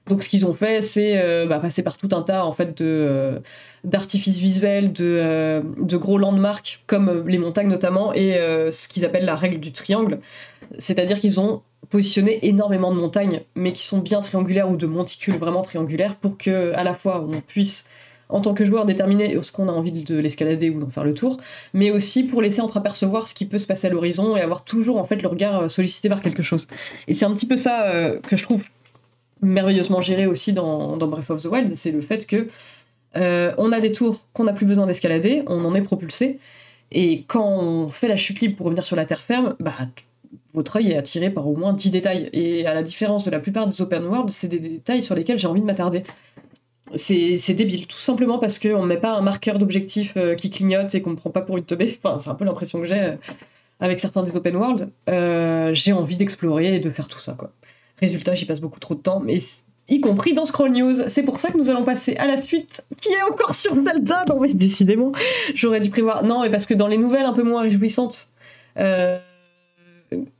Donc ce qu'ils ont fait, c'est euh, bah, passer par tout un tas en fait euh, d'artifices visuels, de, euh, de, gros landmarks comme les montagnes notamment et ce qu'ils appellent la règle du triangle, c'est-à-dire qu'ils ont positionné énormément de montagnes, mais qui sont bien triangulaires ou de monticules vraiment triangulaires pour que à la fois on puisse en tant que joueur déterminer ce qu'on a envie de l'escalader ou d'en faire le tour, mais aussi pour laisser entreapercevoir ce qui peut se passer à l'horizon et avoir toujours en fait le regard sollicité par quelque chose. Et c'est un petit peu ça que je trouve merveilleusement géré aussi dans, Breath of the Wild, c'est le fait que euh, on a des tours qu'on n'a plus besoin d'escalader, on en est propulsé, et quand on fait la chute libre pour revenir sur la terre ferme, bah, votre œil est attiré par au moins 10 détails. Et à la différence de la plupart des open world, c'est des détails sur lesquels j'ai envie de m'attarder. C'est débile, tout simplement parce qu'on ne met pas un marqueur d'objectif euh, qui clignote et qu'on ne prend pas pour une teubée. C'est un peu l'impression que j'ai euh, avec certains des open world. j'ai envie d'explorer et de faire tout ça, quoi. Résultat, j'y passe beaucoup trop de temps, mais y compris dans Scroll News. C'est pour ça que nous allons passer à la suite, qui est encore sur Zelda. Non mais décidément, j'aurais dû prévoir. Non, mais parce que dans les nouvelles un peu moins réjouissantes, euh,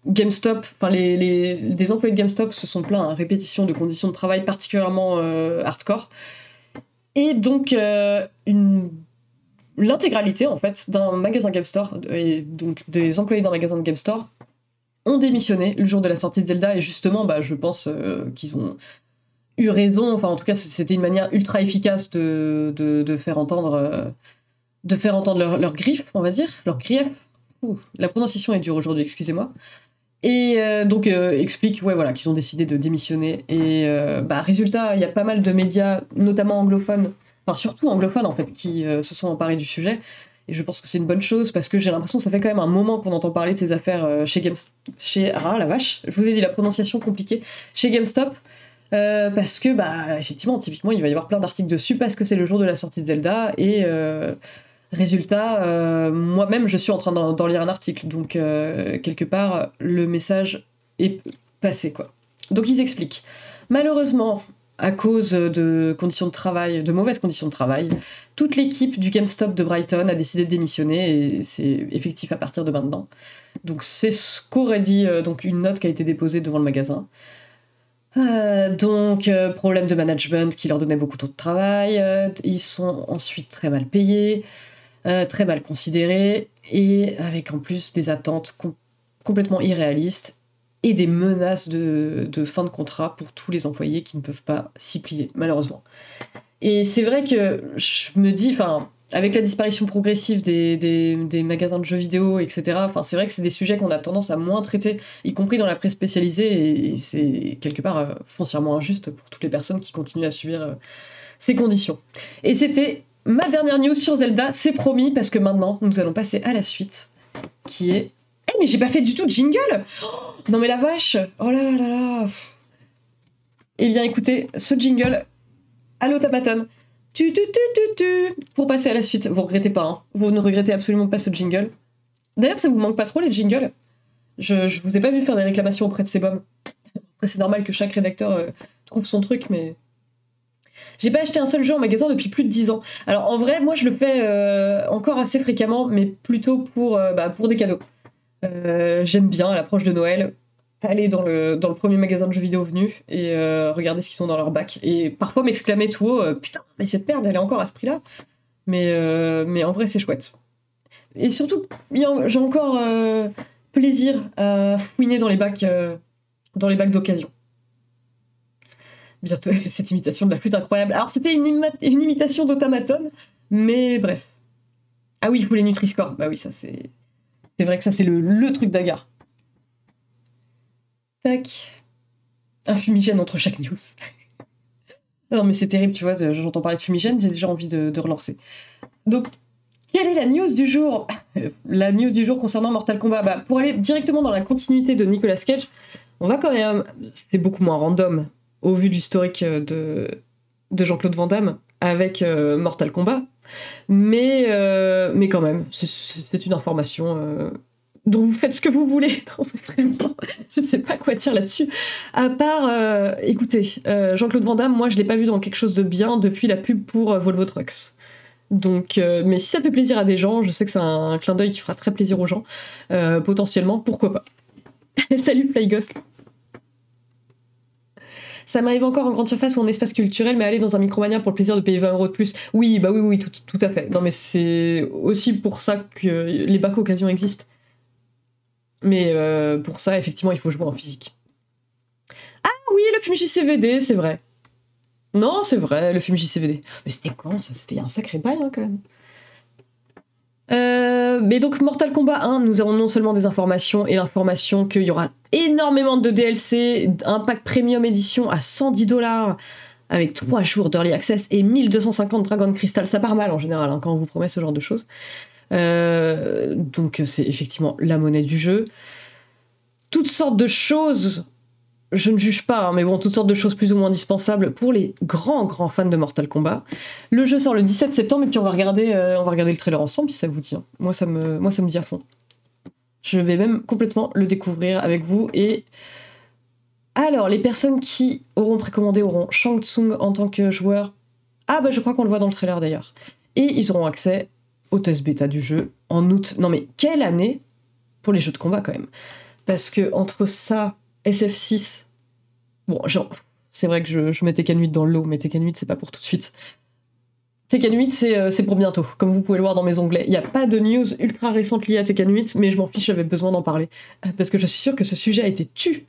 GameStop, enfin les, employés de GameStop se sont plaints à répétition de conditions de travail particulièrement euh, hardcore. Et donc, euh, l'intégralité en fait d'un magasin GameStore et donc des employés d'un magasin de GameStore ont démissionné le jour de la sortie de Zelda et justement, bah, je pense euh, qu'ils ont eu raison. Enfin, en tout cas, c'était une manière ultra efficace de, de, faire entendre, de faire entendre leur, leur, griffe, on va dire, leur grief. la prononciation est dure aujourd'hui, excusez-moi. Et euh, donc euh, explique ouais, voilà, qu'ils ont décidé de démissionner. Et bah, résultat, il y a pas mal de médias, notamment anglophones, enfin surtout anglophones en fait, qui se sont emparés du sujet. Et je pense que c'est une bonne chose parce que j'ai l'impression que ça fait quand même un moment qu'on entend parler de ces affaires euh, chez GameStop. Chez... Ah la vache, je vous ai dit la prononciation compliquée. Chez GameStop. Euh, parce que, bah, effectivement, typiquement, il va y avoir plein d'articles dessus parce que c'est le jour de la sortie de Zelda. Et euh, résultat, moi-même, je suis en train d'en lire un article. Donc, quelque part, le message est passé, quoi. Donc, ils expliquent. Malheureusement, à cause de conditions de travail, de mauvaises conditions de travail, toute l'équipe du GameStop de Brighton a décidé de démissionner et c'est effectif à partir de maintenant. Donc c'est ce qu'aurait dit euh, donc une note qui a été déposée devant le magasin. Euh, donc euh, problème de management qui leur donnait beaucoup trop de travail. ils sont ensuite très mal payés, très mal considérés et avec en plus des attentes complètement irréalistes et des menaces de, fin de contrat pour tous les employés qui ne peuvent pas s'y plier, malheureusement. Et c'est vrai que je me dis, avec la disparition progressive des, des, magasins de jeux vidéo, etc., enfin, c'est vrai que c'est des sujets qu'on a tendance à moins traiter, y compris dans la presse spécialisée, et, c'est quelque part euh, foncièrement injuste pour toutes les personnes qui continuent à subir euh, ces conditions. Et c'était ma dernière news sur Zelda, c'est promis, parce que maintenant, nous allons passer à la suite, qui est eh, mais j'ai pas fait du tout de jingle Non mais la vache Oh là là là Eh bien écoutez, ce jingle, Allo Tapaton tu, tu, tu, tu, Pour passer à la suite, vous regrettez pas, hein. vous ne regrettez absolument pas ce jingle. D'ailleurs, ça vous manque pas trop les jingles? Je, je vous ai pas vu faire des réclamations auprès de bombes. Après, c'est normal que chaque rédacteur euh, trouve son truc, mais. J'ai pas acheté un seul jeu en magasin depuis plus de 10 ans. Alors en vrai, moi je le fais euh, encore assez fréquemment, mais plutôt pour, euh, bah, pour des cadeaux. Euh, j'aime bien à l'approche de Noël aller dans le, dans le premier magasin de jeux vidéo venu et regarder ce qu'ils sont dans leur bac. Et parfois m'exclamer tout haut Putain, mais cette merde, elle est encore à ce prix-là. Mais, mais en vrai, c'est chouette. Et surtout, j'ai encore plaisir à fouiner dans les bacs, dans les bacs d'occasion. Bientôt, cette imitation de la flûte incroyable. Alors, c'était une, imitation d'automaton, mais bref. Ah oui, il faut les Nutri-Score. Bah oui, ça c'est c'est vrai que ça, c'est le, truc d'agar. Tac. Un fumigène entre chaque news. non, mais c'est terrible, tu vois, j'entends parler de fumigène, j'ai déjà envie de, relancer. Donc, quelle est la news du jour? La news du jour concernant Mortal Kombat bah, Pour aller directement dans la continuité de Nicolas Cage, on va quand même. C'est beaucoup moins random au vu de l'historique de, de Jean-Claude Van Damme avec euh, Mortal Kombat. Mais, euh, mais quand même, c'est une information euh, dont vous faites ce que vous voulez. vraiment, je sais pas quoi dire là-dessus. À part, écoutez, Jean-Claude Van Damme, moi je l'ai pas vu dans quelque chose de bien depuis la pub pour Volvo Trucks. Donc, mais si ça fait plaisir à des gens, je sais que c'est un, clin d'œil qui fera très plaisir aux gens, potentiellement, pourquoi pas. Salut Flyghost ça m'arrive encore en grande surface ou en espace culturel, mais aller dans un micromania pour le plaisir de payer 20 euros de plus, oui, bah oui, oui, tout, à fait. Non, mais c'est aussi pour ça que les bacs occasions existent. Mais euh, pour ça, effectivement, il faut jouer en physique. Ah oui, le film JCVD, c'est vrai. Non, c'est vrai, le film JCVD. Mais c'était quand ça? C'était un sacré bail hein, quand même. Euh, mais donc Mortal Kombat 1, nous avons non seulement des informations et l'information qu'il y aura énormément de DLC, un pack premium édition à 110 dollars avec 3 jours d'early access et 1250 Dragon Crystal. Ça part mal en général hein, quand on vous promet ce genre de choses. Euh, donc c'est effectivement la monnaie du jeu. Toutes sortes de choses je ne juge pas, hein, mais bon, toutes sortes de choses plus ou moins indispensables pour les grands, grands fans de Mortal Kombat. Le jeu sort le 17 septembre et puis on va regarder, euh, on va regarder le trailer ensemble si ça vous dit. Hein. Moi, ça me, moi, ça me dit à fond. Je vais même complètement le découvrir avec vous. Et alors, les personnes qui auront précommandé auront Shang Tsung en tant que joueur. Ah bah je crois qu'on le voit dans le trailer d'ailleurs. Et ils auront accès au test bêta du jeu en août. Non mais quelle année pour les jeux de combat quand même. Parce que entre ça SF6. Bon, genre, c'est vrai que je, mets Tekken 8 dans le lot, mais Tekken 8, c'est pas pour tout de suite. Tekken 8, euh, c'est pour bientôt, comme vous pouvez le voir dans mes onglets. Il n'y a pas de news ultra récente liée à Tekken 8, mais je m'en fiche, j'avais besoin d'en parler. Euh, parce que je suis sûre que ce sujet a été tu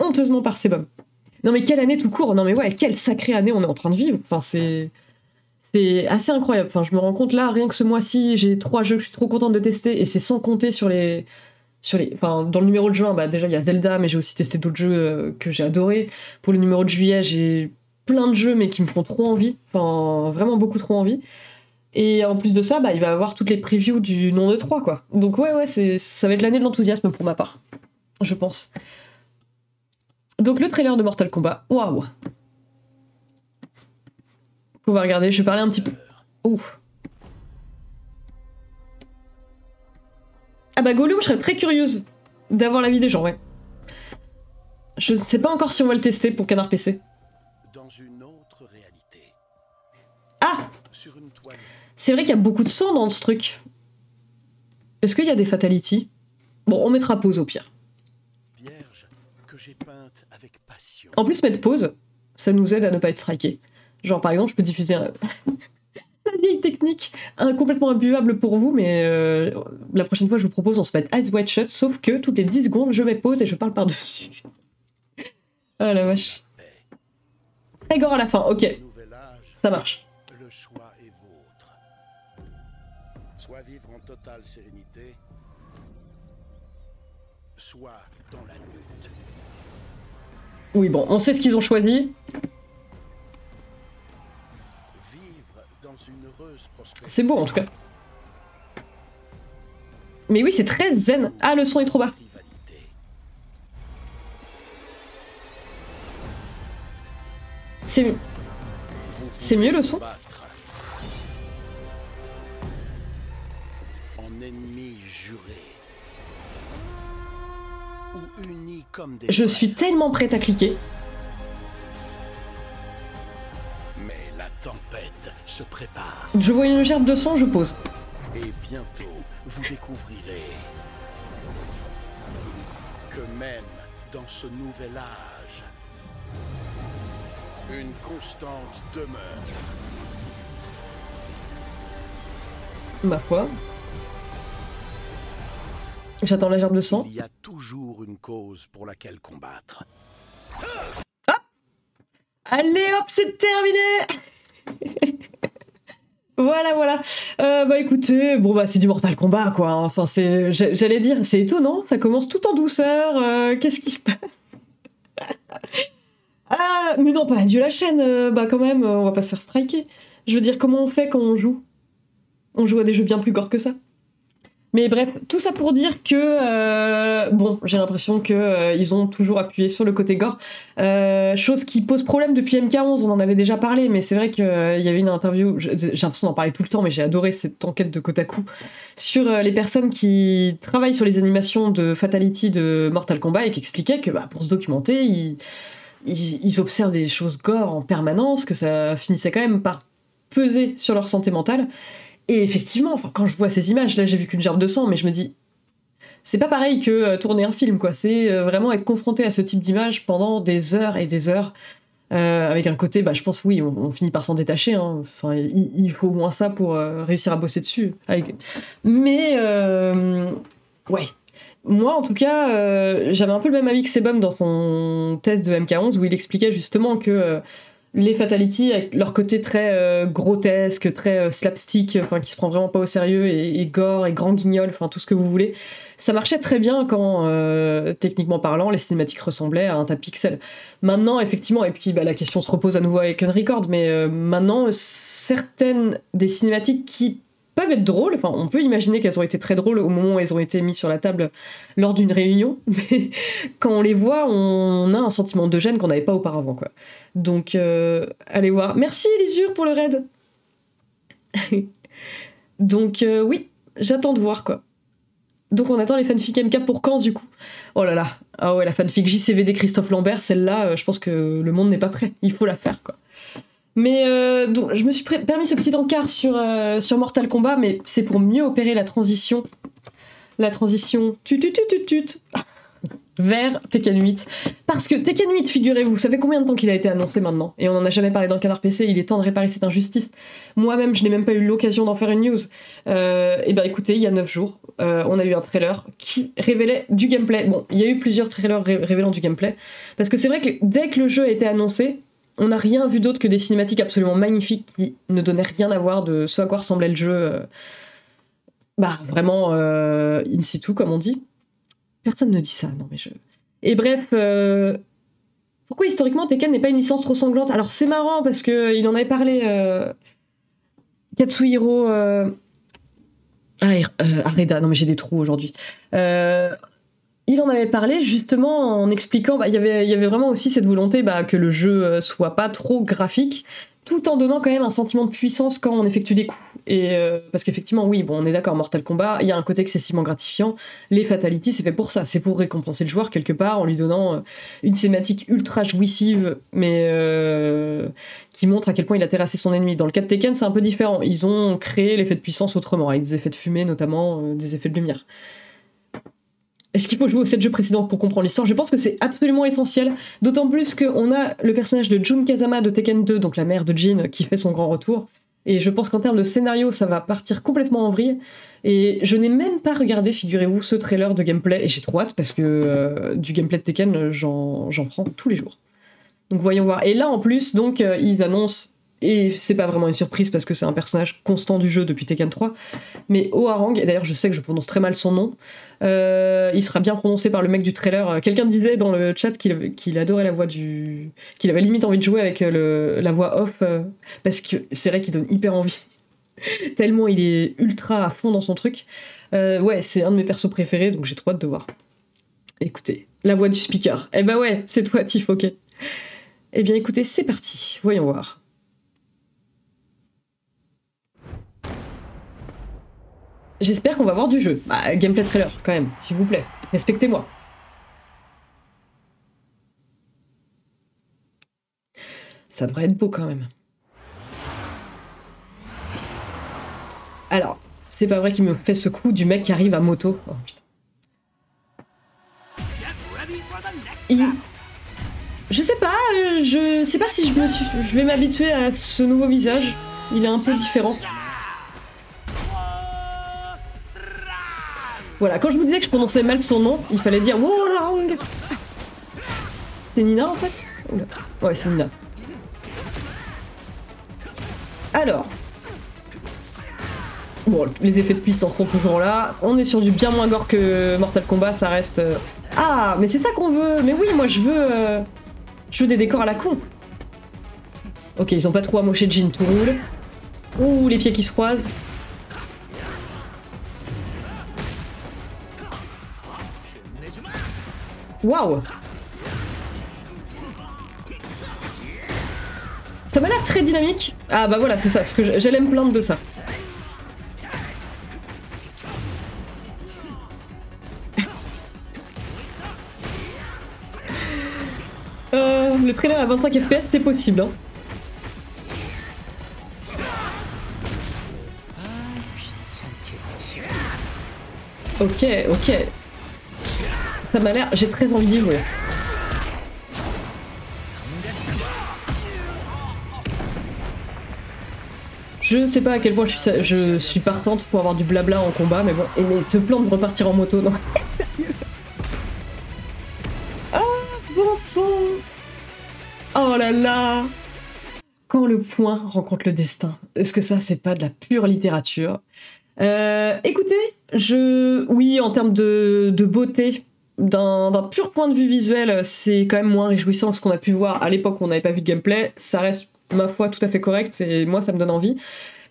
honteusement par Sebum. Non mais quelle année tout court Non mais ouais, quelle sacrée année on est en train de vivre. Enfin, c'est... C'est assez incroyable. Je me rends compte là, rien que ce mois-ci, j'ai trois jeux que je suis trop contente de tester, et c'est sans compter sur les, les, enfin, dans le numéro de juin, bah, déjà il y a Zelda, mais j'ai aussi testé d'autres jeux euh, que j'ai adorés. Pour le numéro de juillet, j'ai plein de jeux, mais qui me font trop envie, enfin, vraiment beaucoup trop envie. Et en plus de ça, bah, il va avoir toutes les previews du nom de 3, quoi. Donc ouais, ouais, c'est, ça va être l'année de l'enthousiasme pour ma part, je pense. Donc le trailer de Mortal Kombat, waouh On va regarder, je vais parler un petit peu. Ouf. Ah bah Gollum, je serais très curieuse d'avoir l'avis des gens, ouais. Je sais pas encore si on va le tester pour Canard PC. Dans une autre C'est vrai qu'il y a beaucoup de sang dans ce truc. Est-ce qu'il y a des fatalities? Bon, on mettra pause au pire. En plus, mettre pause, ça nous aide à ne pas être striké. Genre, par exemple, je peux diffuser un... la vieille technique un, complètement imbuvable pour vous, mais euh, la prochaine fois, je vous propose, on se met eyes wide shut, sauf que toutes les 10 secondes, je mets pause et je parle par-dessus. ah la vache. Très gore à la fin, ok. Ça marche. Le choix est vôtre. Soit vivre en totale sérénité, soit dans la lutte. Oui, bon, on sait ce qu'ils ont choisi. C'est beau en tout cas. Mais oui, c'est très zen. Ah, le son est trop bas. C'est... C'est mieux le son Je suis tellement prête à cliquer. Se prépare. Je vois une gerbe de sang, je pose. Et bientôt, vous découvrirez que même dans ce nouvel âge, une constante demeure. Ma foi. J'attends la gerbe de sang. Il y a toujours une cause pour laquelle combattre. Hop Allez hop, c'est terminé Voilà, voilà. Euh, bah écoutez, bon bah c'est du Mortal Kombat quoi. Enfin c'est, j'allais dire, c'est étonnant. Ça commence tout en douceur. Euh, qu'est-ce qui se passe? Ah, mais non, pas adieu la chaîne. Euh, bah quand même, on va pas se faire striker. Je veux dire, comment on fait quand on joue? On joue à des jeux bien plus gore que ça. Mais bref, tout ça pour dire que euh, bon, j'ai l'impression que euh, ils ont toujours appuyé sur le côté gore, euh, chose qui pose problème depuis MK11. On en avait déjà parlé, mais c'est vrai qu'il y avait une interview. J'ai l'impression d'en parler tout le temps, mais j'ai adoré cette enquête de Kotaku sur les personnes qui travaillent sur les animations de Fatality de Mortal Kombat et qui expliquaient que bah, pour se documenter, ils, ils observent des choses gore en permanence, que ça finissait quand même par peser sur leur santé mentale et effectivement, enfin, quand je vois ces images, là j'ai vu qu'une gerbe de sang, mais je me dis, c'est pas pareil que euh, tourner un film, quoi. C'est euh, vraiment être confronté à ce type d'image pendant des heures et des heures. Euh, avec un côté, bah, je pense, oui, on, finit par s'en détacher. Hein. Enfin, il, faut au moins ça pour réussir à bosser dessus. Mais, ouais. Moi, en tout cas, j'avais un peu le même avis que Sebum dans son test de MK11 où il expliquait justement que les Fatality, avec leur côté très euh, grotesque, très euh, slapstick, enfin qui se prend vraiment pas au sérieux, et, gore, et grand guignol, enfin tout ce que vous voulez, ça marchait très bien quand, euh, techniquement parlant, les cinématiques ressemblaient à un tas de pixels. Maintenant, effectivement, et puis bah, la question se repose à nouveau avec Unrecord, mais maintenant, certaines des cinématiques qui peuvent être drôles. Enfin, on peut imaginer qu'elles ont été très drôles au moment où elles ont été mises sur la table lors d'une réunion, mais quand on les voit, on a un sentiment de gêne qu'on n'avait pas auparavant. Quoi. Donc, euh, allez voir. Merci Elisure pour le raid. Donc, euh, oui, j'attends de voir quoi. Donc, on attend les fanfics MK pour quand du coup? Oh là là. Ah ouais, la fanfic JCVD Christophe Lambert, celle-là, euh, je pense que le monde n'est pas prêt. Il faut la faire quoi. Mais euh, je me suis permis ce petit encart sur, euh, sur Mortal Kombat, mais c'est pour mieux opérer la transition. La transition tut tut tut tut, vers Tekken 8. Parce que Tekken 8, figurez-vous, vous savez combien de temps qu'il a été annoncé maintenant? Et on n'en a jamais parlé dans le Canard PC, il est temps de réparer cette injustice. Moi-même, je n'ai même pas eu l'occasion d'en faire une news. Euh, et ben écoutez, il y a 9 jours, on a eu un trailer qui révélait du gameplay. Bon, il y a eu plusieurs trailers révélant du gameplay. Parce que c'est vrai que dès que le jeu a été annoncé, on n'a rien vu d'autre que des cinématiques absolument magnifiques qui ne donnaient rien à voir de ce à quoi ressemblait le jeu. Euh, bah, vraiment euh, in situ, comme on dit. Personne ne dit ça, non mais je. Et bref, euh, pourquoi historiquement Tekken n'est pas une licence trop sanglante? Alors c'est marrant parce que il en avait parlé. Katsuhiro. Ah, Areda, non mais j'ai des trous aujourd'hui il en avait parlé justement en expliquant, bah, il y avait vraiment aussi cette volonté bah, que le jeu euh, soit pas trop graphique, tout en donnant quand même un sentiment de puissance quand on effectue des coups. Et euh, parce qu'effectivement, oui, bon, on est d'accord, Mortal Kombat, il y a un côté excessivement gratifiant. Les fatalities, c'est fait pour ça. C'est pour récompenser le joueur quelque part en lui donnant euh, une cinématique ultra jouissive, mais euh, qui montre à quel point il a terrassé son ennemi. Dans le cas de Tekken, c'est un peu différent. Ils ont créé l'effet de puissance autrement, avec des effets de fumée notamment, des effets de lumière. Est-ce qu'il faut jouer aux 7 jeux précédents pour comprendre l'histoire? Je pense que c'est absolument essentiel, d'autant plus qu'on a le personnage de Jun Kazama de Tekken 2, donc la mère de Jin, qui fait son grand retour. Et je pense qu'en termes de scénario, ça va partir complètement en vrille. Et je n'ai même pas regardé, figurez-vous, ce trailer de gameplay. Et j'ai trop hâte parce que euh, du gameplay de Tekken, j'en prends tous les jours. Donc voyons voir. Et là, en plus, donc, euh, ils annoncent et c'est pas vraiment une surprise parce que c'est un personnage constant du jeu depuis Tekken 3. Mais Oharang, et d'ailleurs je sais que je prononce très mal son nom, euh, il sera bien prononcé par le mec du trailer. Quelqu'un disait dans le chat qu'il adorait la voix du. qu'il avait limite envie de jouer avec euh, la voix off euh, parce que c'est vrai qu'il donne hyper envie. Tellement il est ultra à fond dans son truc. ouais, c'est un de mes persos préférés donc j'ai trop hâte de voir. Écoutez, la voix du speaker. Eh ben ouais, c'est toi, Tiff, ok. Eh bien écoutez, c'est parti, voyons voir. J'espère qu'on va voir du jeu. Bah, gameplay trailer, quand même, s'il vous plaît. Respectez-moi. Ça devrait être beau quand même. Alors, c'est pas vrai qu'il me fait ce coup du mec qui arrive à moto. Oh putain. Je sais pas, euh, je sais pas si je, vais m'habituer à ce nouveau visage. Il est un peu différent. Voilà, quand je vous disais que je prononçais mal son nom, il fallait dire Wolong. C'est Nina en fait Ouais, c'est Nina. Alors. Bon, les effets de puissance sont toujours là. On est sur du bien moins gore que Mortal Kombat, ça reste. Euh, ah, mais c'est ça qu'on veut. Mais oui, moi je veux. Euh, je veux des décors à la con. Ok, ils ont pas trop amoché Jin tout roule. Ouh, les pieds qui se croisent. Waouh Ça m'a l'air très dynamique. Ah bah voilà, c'est ça, parce que j'allais me plaindre de ça. Euh, le trailer à 25 fps, c'est possible. Hein. Ok, ok. Ça m'a l'air... J'ai très envie ouais. Je sais pas à quel point je suis, partante pour avoir du blabla en combat, mais bon. Et ce plan de repartir en moto, non. ah, bon sang Oh là là Quand le point rencontre le destin. Est-ce que ça, c'est pas de la pure littérature? Euh, Écoutez, je... Oui, en termes de beauté, d'un pur point de vue visuel, c'est quand même moins réjouissant que ce qu'on a pu voir à l'époque où on n'avait pas vu de gameplay. Ça reste, ma foi, tout à fait correct, et moi, ça me donne envie.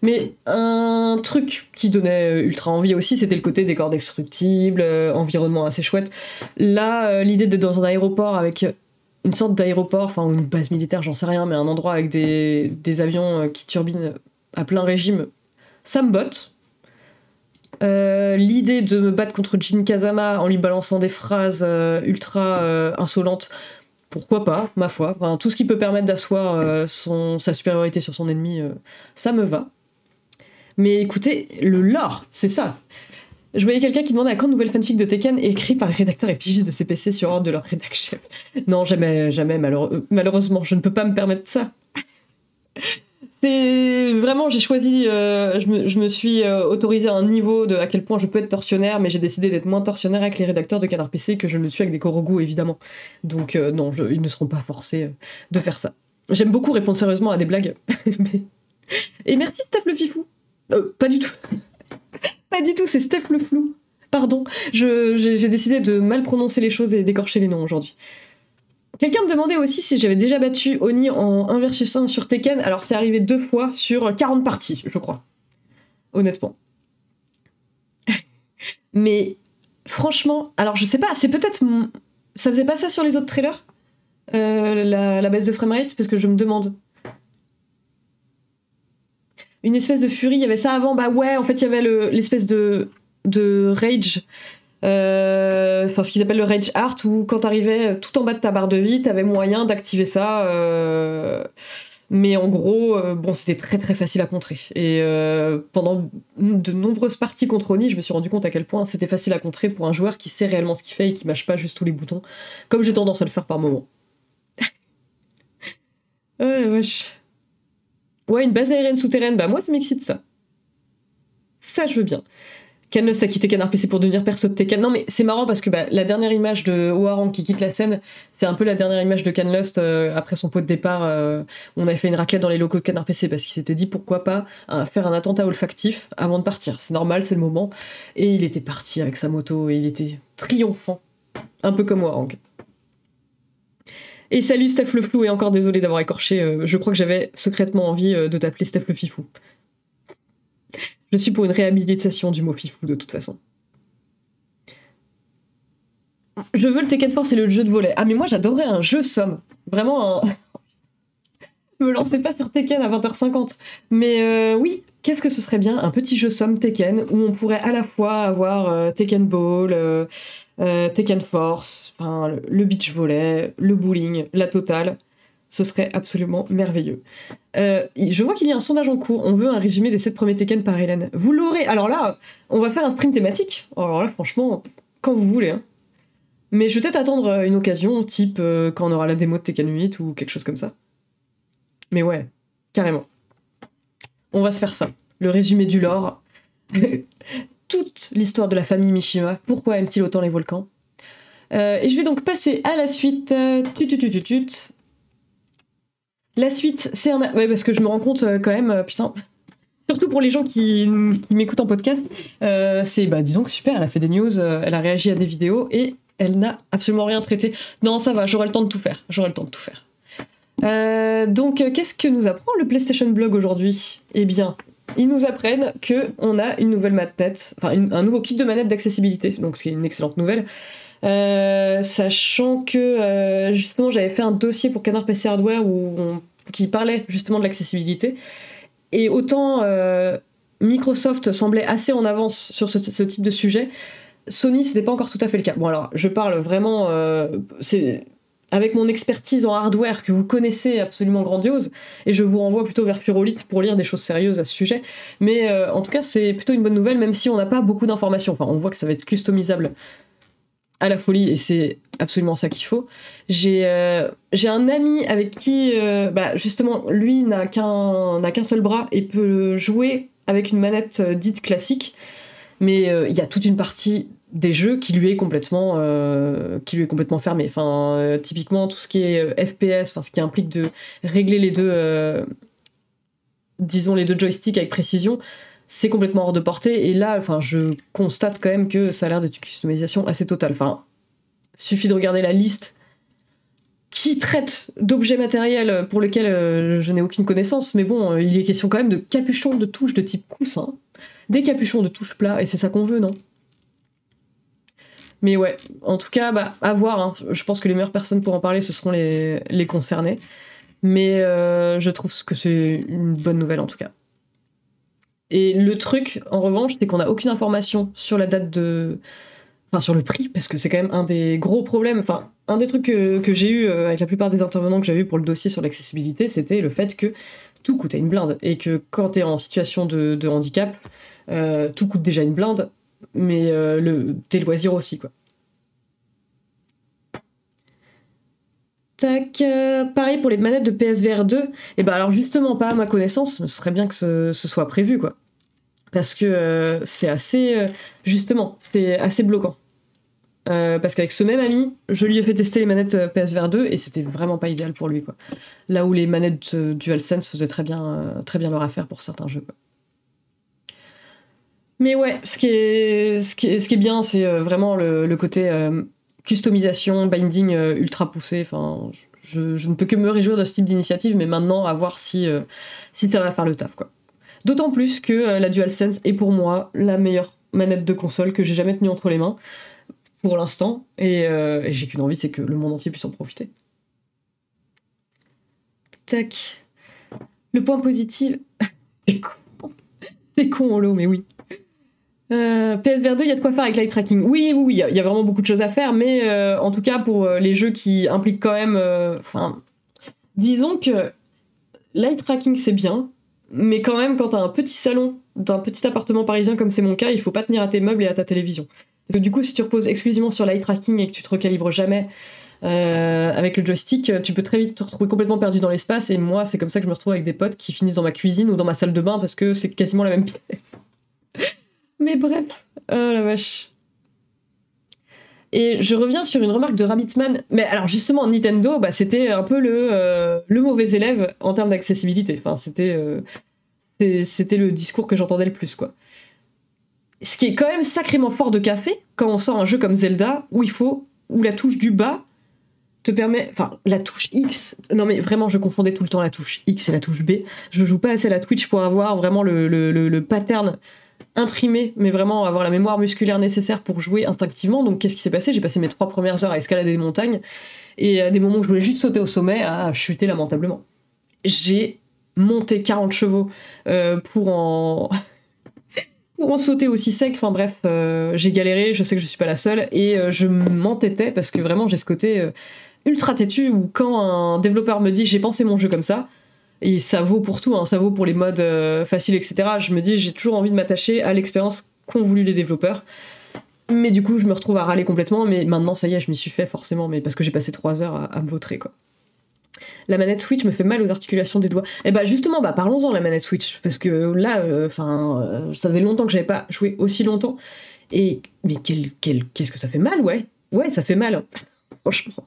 Mais un truc qui donnait ultra envie aussi, c'était le côté décor destructible, euh, environnement assez chouette. Là, euh, l'idée d'être dans un aéroport avec une sorte d'aéroport, enfin une base militaire, j'en sais rien, mais un endroit avec des, des avions euh, qui turbinent à plein régime, ça me botte. Euh, l'idée de me battre contre Jin Kazama en lui balançant des phrases euh, ultra euh, insolentes, pourquoi pas, ma foi. tout ce qui peut permettre d'asseoir sa supériorité sur son ennemi, ça me va. Mais écoutez, le lore, c'est ça. Je voyais quelqu'un qui demandait à quand nouvelle fanfic de Tekken écrit par les rédacteurs et pigistes de CPC sur ordre de leur rédaction. Non, jamais, jamais, malheureusement, je ne peux pas me permettre ça c'est vraiment, j'ai choisi, euh, je, me, suis euh, autorisé un niveau de à quel point je peux être tortionnaire, mais j'ai décidé d'être moins tortionnaire avec les rédacteurs de Canard PC que je le suis avec des Korogu, évidemment. Donc, euh, non, ils ne seront pas forcés de faire ça. J'aime beaucoup répondre sérieusement à des blagues. Et merci Steph le Fifou. pas du tout. pas du tout, c'est Steph le Flou. Pardon, j'ai décidé de mal prononcer les choses et d'écorcher les noms aujourd'hui. Quelqu'un me demandait aussi si j'avais déjà battu Oni en 1 versus 1 sur Tekken. Alors c'est arrivé deux fois sur 40 parties, je crois. Honnêtement. Mais franchement, alors je sais pas, c'est peut-être... Ça faisait pas ça sur les autres trailers euh, la, baisse de framerate Parce que je me demande. une espèce de furie. Il y avait ça avant, bah ouais, en fait, il y avait l'espèce de, de rage. Euh, ce qu'ils appellent le rage art, où quand t'arrivais tout en bas de ta barre de vie, t'avais moyen d'activer ça. Euh, mais en gros, euh, bon, c'était très très facile à contrer. Et euh, pendant de nombreuses parties contre Oni, je me suis rendu compte à quel point c'était facile à contrer pour un joueur qui sait réellement ce qu'il fait et qui mâche pas juste tous les boutons, comme j'ai tendance à le faire par moment. ouais, wesh. Ouais, une base aérienne souterraine, bah moi ça m'excite ça. Ça, je veux bien. Canlos a quitté Canard PC pour devenir perso de Tekken. Non, mais c'est marrant parce que bah, la dernière image de Warren qui quitte la scène, c'est un peu la dernière image de Canlust euh, après son pot de départ. Euh, on avait fait une raclette dans les locaux de Canard PC parce qu'il s'était dit pourquoi pas euh, faire un attentat olfactif avant de partir. C'est normal, c'est le moment. Et il était parti avec sa moto et il était triomphant. Un peu comme Warang. Et salut Steph le Flou, et encore désolé d'avoir écorché. je crois que j'avais secrètement envie de t'appeler Steph le Fifou. Je suis pour une réhabilitation du mot fifou de toute façon. Je veux le Tekken Force et le jeu de volet. Ah mais moi j'adorerais un jeu somme. Vraiment un... Me lancez pas sur Tekken à 20h50. Mais euh, oui, qu'est-ce que ce serait bien un petit jeu somme Tekken où on pourrait à la fois avoir euh, Tekken Ball, euh, Tekken Force, le beach volley, le bowling, la totale ce serait absolument merveilleux. Euh, je vois qu'il y a un sondage en cours. On veut un résumé des 7 premiers Tekken par Hélène. Vous l'aurez. Alors là, on va faire un stream thématique. Alors là, franchement, quand vous voulez. Hein. Mais je vais peut-être attendre euh, une occasion, type euh, quand on aura la démo de Tekken 8 ou quelque chose comme ça. Mais ouais, carrément. On va se faire ça. Le résumé du lore. Toute l'histoire de la famille Mishima. Pourquoi aime-t-il autant les volcans? Et je vais donc passer à la suite. Tut, tut, tut, la suite, c'est un. Ouais, parce que je me rends compte euh, quand même, euh, putain. Surtout pour les gens qui, m'écoutent en podcast, euh, c'est bah disons que super, elle a fait des news, elle a réagi à des vidéos et elle n'a absolument rien traité. Non, ça va, j'aurai le temps de tout faire. J'aurai le temps de tout faire. donc, qu'est-ce que nous apprend le PlayStation Blog aujourd'hui? Eh bien, ils nous apprennent que on a une nouvelle manette, enfin un nouveau kit de manette d'accessibilité, donc c'est une excellente nouvelle. Euh, sachant que euh, justement j'avais fait un dossier pour Canard PC Hardware qui parlait justement de l'accessibilité. Et autant euh, Microsoft semblait assez en avance sur ce, type de sujet, Sony c'était pas encore tout à fait le cas. Bon alors je parle vraiment, avec mon expertise en hardware que vous connaissez absolument grandiose, et je vous renvoie plutôt vers Furolite pour lire des choses sérieuses à ce sujet. Mais en tout cas, c'est plutôt une bonne nouvelle, même si on n'a pas beaucoup d'informations. Enfin, on voit que ça va être customisable à la folie et c'est absolument ça qu'il faut. J'ai euh, un ami avec qui, euh, bah, justement, lui n'a qu'un seul bras et peut jouer avec une manette euh, dite classique, mais il y a toute une partie des jeux qui lui est complètement qui lui est complètement fermée. Enfin, typiquement tout ce qui est FPS, enfin ce qui implique de régler les deux disons les deux joysticks avec précision c'est complètement hors de portée. Et là, enfin, je constate quand même que ça a l'air d'être une customisation assez totale. Enfin, suffit de regarder la liste qui traite d'objets matériels pour lesquels euh, je n'ai aucune connaissance, mais bon, euh, il est question quand même de capuchons de touches de type coussin, des capuchons de touches plats, et c'est ça qu'on veut, non? Mais ouais, en tout cas, bah, à voir. Hein. Je pense que les meilleures personnes pour en parler, ce seront les, les concernés. Mais euh, je trouve que c'est une bonne nouvelle en tout cas. Et le truc, en revanche, c'est qu'on n'a aucune information sur la date de. Enfin, sur le prix, parce que c'est quand même un des gros problèmes. Enfin, un des trucs que, j'ai eu euh, avec la plupart des intervenants que j'avais eu pour le dossier sur l'accessibilité, c'était le fait que tout coûtait une blinde. Et que quand tu es en situation de, handicap, euh, tout coûte déjà une blinde, mais euh, le, tes loisirs aussi, quoi. Tac, pareil pour les manettes de PSVR 2. Et eh ben alors justement pas à ma connaissance, ce serait bien que ce soit prévu quoi parce que euh, c'est assez euh, justement c'est assez bloquant. Euh, parce qu'avec ce même ami je lui ai fait tester les manettes PSVR 2 et c'était vraiment pas idéal pour lui quoi. Là où les manettes DualSense faisaient très bien très bien leur affaire pour certains jeux quoi. mais ouais ce qui est ce qui est, ce qui est bien c'est vraiment le, côté customisation binding ultra poussé. Enfin je, je, ne peux que me réjouir de ce type d'initiative mais maintenant à voir si si ça va faire le taf quoi D'autant plus que euh, la DualSense est pour moi la meilleure manette de console que j'ai jamais tenue entre les mains, pour l'instant, et, euh, j'ai qu'une envie, c'est que le monde entier puisse en profiter. Tac. Le point positif. c'est con holo, mais oui. PSVR 2, il y a de quoi faire avec l'eye tracking. Oui, oui, oui, il y, a vraiment beaucoup de choses à faire, mais euh, en tout cas pour les jeux qui impliquent quand même. Enfin, disons que l'eye tracking c'est bien, mais quand même quand t'as un petit salon d'un petit appartement parisien comme c'est mon cas, il faut pas tenir à tes meubles et à ta télévision. Parce que du coup, si tu reposes exclusivement sur l'eye tracking et que tu te recalibres jamais avec le joystick, tu peux très vite te retrouver complètement perdu dans l'espace. Et moi, c'est comme ça que je me retrouve avec des potes qui finissent dans ma cuisine ou dans ma salle de bain parce que c'est quasiment la même pièce. Mais bref, oh la vache. Et je reviens sur une remarque de Rabbitman. Mais alors justement, Nintendo, bah, c'était un peu le, euh, le mauvais élève en termes d'accessibilité. Enfin, c'était euh, c'était le discours que j'entendais le plus, quoi. Ce qui est quand même sacrément fort de café quand on sort un jeu comme Zelda où il faut où la touche du bas te permet, enfin la touche X. Non mais vraiment, je confondais tout le temps la touche X et la touche B. Je joue pas assez à la Twitch pour avoir vraiment le, le, le, le pattern imprimer, mais vraiment avoir la mémoire musculaire nécessaire pour jouer instinctivement. Donc qu'est-ce qui s'est passé? J'ai passé mes trois premières heures à escalader des montagnes, et à des moments où je voulais juste sauter au sommet, à chuter lamentablement. J'ai monté 40 chevaux euh, pour en... sauter aussi sec. Enfin bref, euh, j'ai galéré, je sais que je suis pas la seule, et euh, je m'entêtais parce que vraiment j'ai ce côté ultra têtu où quand un développeur me dit j'ai pensé mon jeu comme ça, et ça vaut pour tout, hein. ça vaut pour les modes euh, faciles, etc. Je me dis, j'ai toujours envie de m'attacher à l'expérience qu'ont voulu les développeurs. Mais du coup, je me retrouve à râler complètement, mais maintenant, ça y est, je m'y suis fait forcément, mais parce que j'ai passé trois heures à, me vautrer, quoi. La manette Switch me fait mal aux articulations des doigts. Et eh bah justement, bah parlons-en la manette Switch, parce que là, euh, enfin, euh, ça faisait longtemps que j'avais pas joué aussi longtemps. Et mais quel, quel, qu'est-ce que ça fait mal, ouais, ouais, ça fait mal, franchement.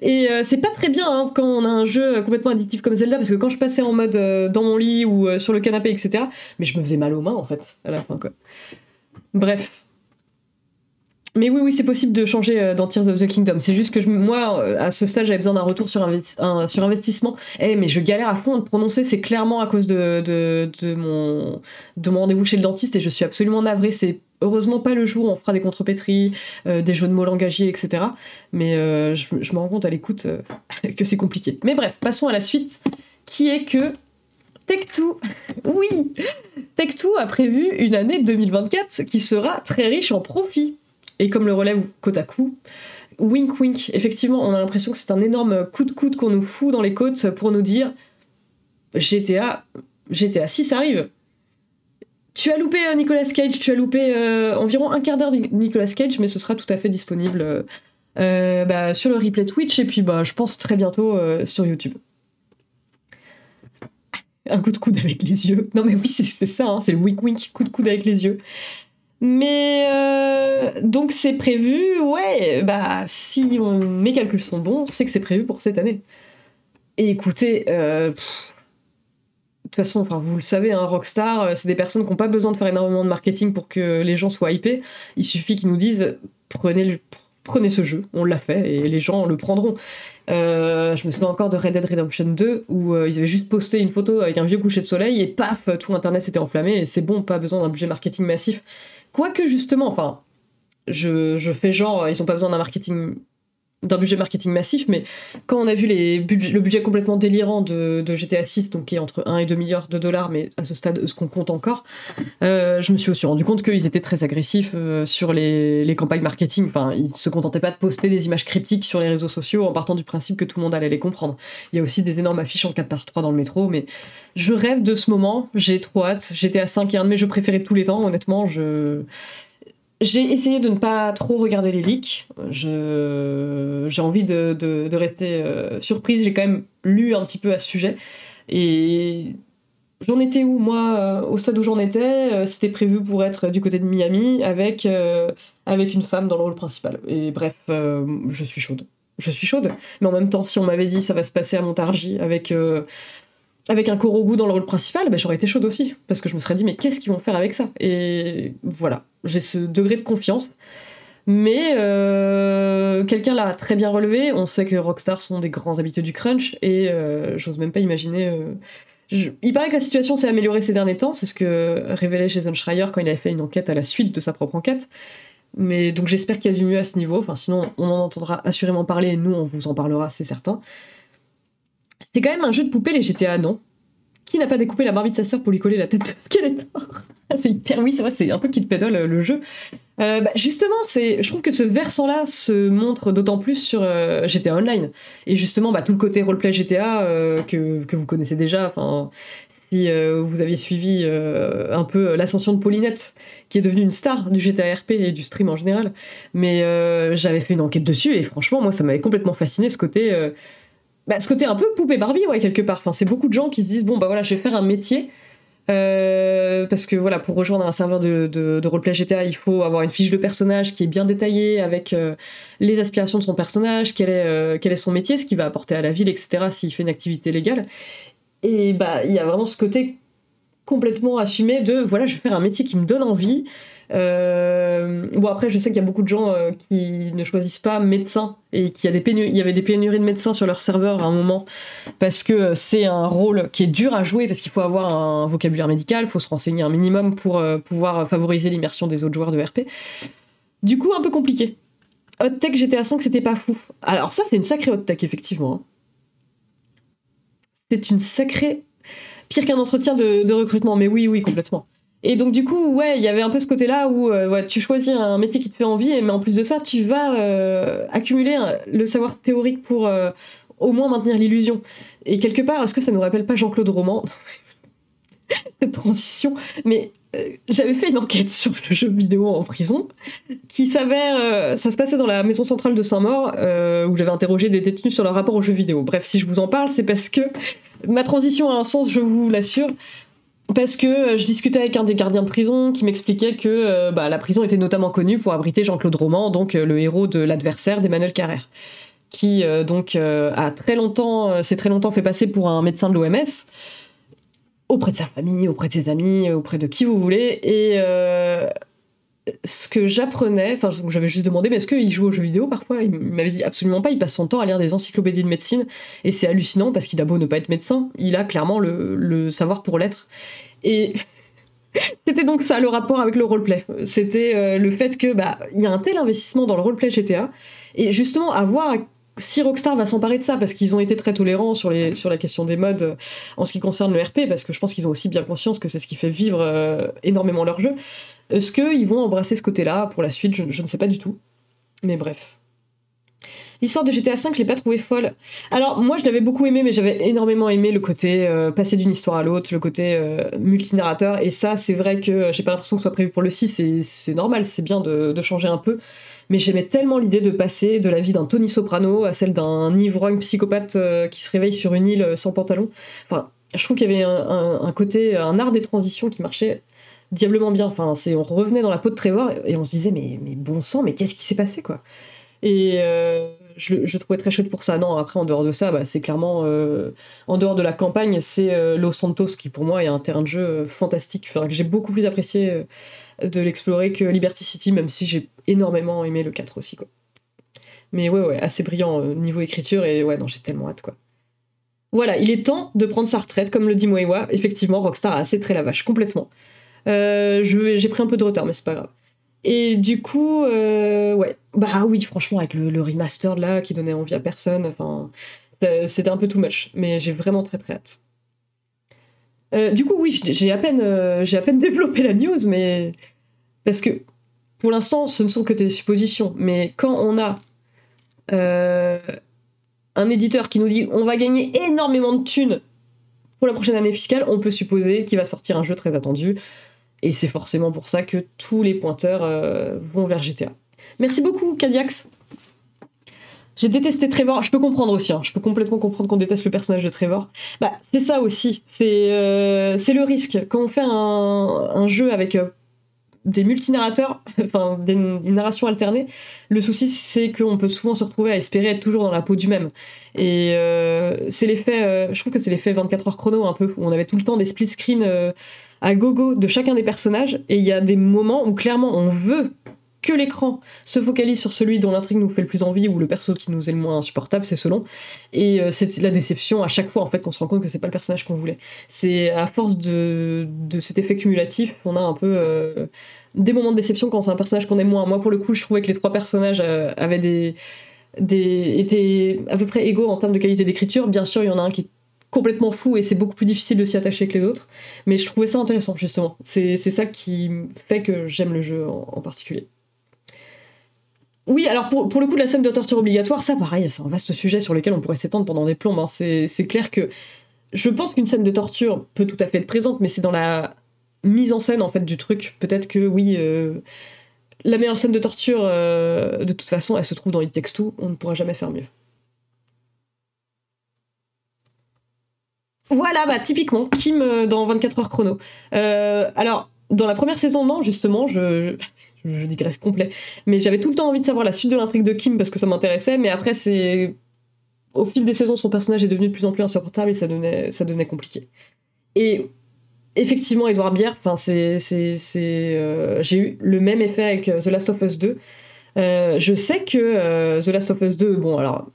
Et euh, c'est pas très bien hein, quand on a un jeu complètement addictif comme Zelda, parce que quand je passais en mode euh, dans mon lit ou euh, sur le canapé, etc., mais je me faisais mal aux mains en fait, à la fin quoi. Bref. Mais oui, oui, c'est possible de changer dans Tears of the Kingdom. C'est juste que moi, à ce stade, j'avais besoin d'un retour sur, sur investissement. Eh, mais je galère à fond à prononcer. C'est clairement à cause de, de, de mon, de mon rendez-vous chez le dentiste et je suis absolument navrée. Heureusement pas le jour où on fera des contrepétries, euh, des jeux de mots langagiers, etc. Mais euh, je, me rends compte à l'écoute euh, que c'est compliqué. Mais bref, passons à la suite, qui est que Tech2, oui, Tech2 a prévu une année 2024 qui sera très riche en profit. Et comme le relève Kotaku, wink wink, effectivement, on a l'impression que c'est un énorme coup de coude qu'on nous fout dans les côtes pour nous dire GTA, GTA 6 arrive. Tu as loupé euh, Nicolas Cage, tu as loupé euh, environ un quart d'heure de Nicolas Cage, mais ce sera tout à fait disponible euh, bah, sur le replay Twitch et puis bah, je pense très bientôt sur YouTube. Un coup de coude avec les yeux. Non mais oui, c'est ça, hein, c'est le wink wink, coup de coude avec les yeux. Mais donc c'est prévu, ouais, bah si mes calculs sont bons, c'est que c'est prévu pour cette année. Et écoutez, toute façon, enfin, vous le savez, un Rockstar, euh, c'est des personnes qui n'ont pas besoin de faire énormément de marketing pour que les gens soient hypés. Il suffit qu'ils nous disent prenez, prenez ce jeu, on l'a fait et les gens le prendront. Euh, je me souviens encore de Red Dead Redemption 2 où euh, ils avaient juste posté une photo avec un vieux coucher de soleil et paf, tout internet s'était enflammé et c'est bon, pas besoin d'un budget marketing massif. Quoique justement, enfin, je, je fais genre, ils n'ont pas besoin d'un marketing d'un budget marketing massif, mais quand on a vu le budget complètement délirant de, GTA 6, donc qui est entre 1 et 2 milliards de dollars, mais à ce stade, ce qu'on compte encore, euh, je me suis aussi rendu compte qu'ils étaient très agressifs euh, sur les, campagnes marketing. Enfin, ils se contentaient pas de poster des images cryptiques sur les réseaux sociaux en partant du principe que tout le monde allait les comprendre. Il y a aussi des énormes affiches en 4 par 3 dans le métro, mais je rêve de ce moment, j'ai trop hâte. GTA 5 est un de mes jeux préférés tous les temps, honnêtement, je j'ai essayé de ne pas trop regarder les leaks. J'ai envie de, rester euh, surprise. J'ai quand même lu un petit peu à ce sujet. Et j'en étais où Moi, euh, au stade où j'en étais, euh, c'était prévu pour être du côté de Miami avec, avec une femme dans le rôle principal. Et bref, je suis chaude. Je suis chaude. Mais en même temps, si on m'avait dit ça va se passer à Montargis avec avec un Korogu dans le rôle principal, bah, j'aurais été chaude aussi. Parce que je me serais dit, mais qu'est-ce qu'ils vont faire avec ça? Et voilà, j'ai ce degré de confiance. Mais euh, quelqu'un l'a très bien relevé. On sait que Rockstar sont des grands habitués du crunch et euh, j'ose même pas imaginer. Euh, il paraît que la situation s'est améliorée ces derniers temps. C'est ce que révélait Jason Schreier quand il avait fait une enquête à la suite de sa propre enquête. Mais donc j'espère qu'il y a du mieux à ce niveau. Enfin, sinon, on en entendra assurément parler et nous, on vous en parlera, c'est certain. C'est quand même un jeu de poupée, les GTA, non? Qui n'a pas découpé la barbie de sa sœur pour lui coller la tête de Skeletor? C'est hyper, oui, c'est vrai, c'est un peu Kid Pedal le jeu. Euh, bah, justement, c'est, je trouve que ce versant-là se montre d'autant plus sur euh, GTA Online. Et justement, bah, tout le côté roleplay GTA euh, que, que, vous connaissez déjà. Enfin, si vous aviez suivi un peu l'ascension de Paulinette, qui est devenue une star du GTA RP et du stream en général. Mais j'avais fait une enquête dessus et franchement, moi, ça m'avait complètement fasciné ce côté. Bah, ce côté un peu poupée Barbie, ouais, quelque part. C'est beaucoup de gens qui se disent bon, bah voilà, je vais faire un métier euh, parce que voilà, pour rejoindre un serveur de, de, de, roleplay GTA, il faut avoir une fiche de personnage qui est bien détaillée avec euh, les aspirations de son personnage, quel est, euh, son métier, ce qu'il va apporter à la ville, etc. s'il fait une activité légale. Et bah, il y a vraiment ce côté complètement assumé de voilà, je vais faire un métier qui me donne envie, euh, bon, après, je sais qu'il y a beaucoup de gens euh, qui ne choisissent pas médecin et qu'il y, a des il y avait des pénuries de médecins sur leur serveur à un moment parce que c'est un rôle qui est dur à jouer parce qu'il faut avoir un vocabulaire médical, il faut se renseigner un minimum pour euh, pouvoir favoriser l'immersion des autres joueurs de RP. Du coup, un peu compliqué. Hot Tech GTA 5, c'était pas fou. Alors, ça, c'est une sacrée Hot Tech, effectivement. Hein. C'est une sacrée. Pire qu'un entretien de recrutement, mais oui, oui, complètement. Et donc du coup, ouais, il y avait un peu ce côté-là où euh, tu choisis un métier qui te fait envie, mais en plus de ça, tu vas euh, accumuler le savoir théorique pour euh, au moins maintenir l'illusion. Et quelque part, est-ce que ça nous rappelle pas Jean-Claude Roman? Transition. Mais j'avais fait une enquête sur le jeu vidéo en prison, qui s'avère, ça se passait dans la maison centrale de Saint-Maur, où j'avais interrogé des détenus sur leur rapport aux jeux vidéo. Bref, si je vous en parle, c'est parce que ma transition a un sens, je vous l'assure parce que euh, je discutais avec un des gardiens de prison qui m'expliquait que euh, bah, la prison était notamment connue pour abriter Jean-Claude Roman, donc euh, le héros de l'adversaire d'Emmanuel Carrère, qui donc a très longtemps, s'est très longtemps fait passer pour un médecin de l'OMS auprès de sa famille, auprès de ses amis, auprès de qui vous voulez, et ce que j'apprenais, enfin j'avais juste demandé, mais est-ce qu'il joue aux jeux vidéo parfois? Il m'avait dit absolument pas, il passe son temps à lire des encyclopédies de médecine, et c'est hallucinant parce qu'il a beau ne pas être médecin, il a clairement le, savoir pour l'être. Et c'était donc ça le rapport avec le roleplay. C'était euh, le fait que bah il y a un tel investissement dans le roleplay GTA, et justement à voir si Rockstar va s'emparer de ça, parce qu'ils ont été très tolérants sur, les, sur la question des modes euh, en ce qui concerne le RP, parce que je pense qu'ils ont aussi bien conscience que c'est ce qui fait vivre euh, énormément leur jeu. Est-ce qu'ils vont embrasser ce côté-là pour la suite? Je, ne sais pas du tout. Mais bref. L'histoire de GTA V, je l'ai pas trouvée folle. Alors, moi, je l'avais beaucoup aimé, mais j'avais énormément aimé le côté euh, passer d'une histoire à l'autre, le côté euh, multinarrateur. Et ça, c'est vrai que j'ai pas l'impression que ce soit prévu pour le 6, et c'est normal, c'est bien de, changer un peu. Mais j'aimais tellement l'idée de passer de la vie d'un Tony Soprano à celle d'un ivrogne psychopathe euh, qui se réveille sur une île sans pantalon. Enfin, je trouve qu'il y avait un, côté, un art des transitions qui marchait diablement bien. Enfin, c'est, on revenait dans la peau de Trevor et on se disait, mais, mais bon sang, mais qu'est-ce qui s'est passé, quoi? Et euh, je, je, trouvais très chouette pour ça. Non, après, en dehors de ça, bah, c'est clairement, euh, en dehors de la campagne, c'est euh, Los Santos qui, pour moi, est un terrain de jeu fantastique, que j'ai beaucoup plus apprécié de l'explorer que Liberty City, même si j'ai énormément aimé le 4 aussi, quoi. Mais ouais, ouais, assez brillant niveau écriture et ouais, non, j'ai tellement hâte, quoi. Voilà, il est temps de prendre sa retraite, comme le dit Moewa. Effectivement, Rockstar a assez très la vache, complètement. Euh, j'ai pris un peu de retard, mais c'est pas grave. Et du coup, euh, ouais, bah oui, franchement, avec le, remaster là qui donnait envie à personne, enfin, c'était un peu too much, mais j'ai vraiment très très hâte. Euh, du coup, oui, j'ai à peine, j'ai à peine développé la news, mais parce que pour l'instant, ce ne sont que des suppositions. Mais quand on a un éditeur qui nous dit on va gagner énormément de thunes pour la prochaine année fiscale, on peut supposer qu'il va sortir un jeu très attendu. Et c'est forcément pour ça que tous les pointeurs euh, vont vers GTA. Merci beaucoup, Cadiax. J'ai détesté Trevor. Je peux comprendre aussi. Hein. Je peux complètement comprendre qu'on déteste le personnage de Trevor. Bah, c'est ça aussi. C'est euh, le risque. Quand on fait un, jeu avec euh, des multinarrateurs, enfin une narration alternée, le souci c'est qu'on peut souvent se retrouver à espérer être toujours dans la peau du même. Et c'est l'effet, je trouve que c'est l'effet 24 heures chrono un peu, où on avait tout le temps des split screens à gogo de chacun des personnages, et il y a des moments où clairement on veut que l'écran se focalise sur celui dont l'intrigue nous fait le plus envie ou le perso qui nous est le moins insupportable, c'est selon. Et euh, c'est la déception à chaque fois en fait qu'on se rend compte que c'est pas le personnage qu'on voulait. C'est à force de, de, cet effet cumulatif, on a un peu euh, des moments de déception quand c'est un personnage qu'on aime moins. Moi pour le coup, je trouvais que les trois personnages euh, avaient des, des étaient à peu près égaux en termes de qualité d'écriture. Bien sûr, il y en a un qui est complètement fou et c'est beaucoup plus difficile de s'y attacher que les autres. Mais je trouvais ça intéressant, justement. C'est ça qui fait que j'aime le jeu en, particulier. Oui, alors pour, pour, le coup, la scène de torture obligatoire, ça pareil, c'est un vaste sujet sur lequel on pourrait s'étendre pendant des plombes. Hein. C'est clair que je pense qu'une scène de torture peut tout à fait être présente, mais c'est dans la mise en scène en fait du truc. Peut-être que oui, euh, la meilleure scène de torture, euh, de toute façon, elle se trouve dans It Takes On ne pourra jamais faire mieux. Voilà, bah typiquement, Kim euh, dans 24 heures chrono. Euh, alors, dans la première saison, non, justement, je, digresse complet. Mais j'avais tout le temps envie de savoir la suite de l'intrigue de Kim parce que ça m'intéressait, mais après, c'est. Au fil des saisons, son personnage est devenu de plus en plus insupportable et ça devenait, compliqué. Et effectivement, Edouard Bière, enfin, c'est. Euh, j'ai eu le même effet avec The Last of Us 2. je sais que The Last of Us 2, bon, alors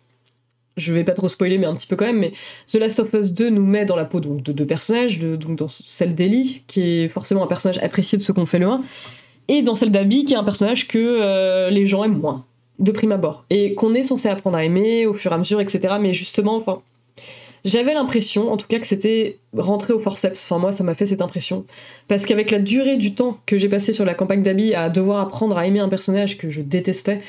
je vais pas trop spoiler, mais un petit peu quand même, mais The Last of Us 2 nous met dans la peau de deux personnages, donc dans celle d'Ellie, qui est forcément un personnage apprécié de ceux qu'on fait le 1, et dans celle d'Abby, qui est un personnage que euh, les gens aiment moins, de prime abord, et qu'on est censé apprendre à aimer au fur et à mesure, etc. Mais justement, j'avais l'impression, en tout cas, que c'était rentré au forceps. Enfin, moi, ça m'a fait cette impression. Parce qu'avec la durée du temps que j'ai passé sur la campagne d'Abby à devoir apprendre à aimer un personnage que je détestais,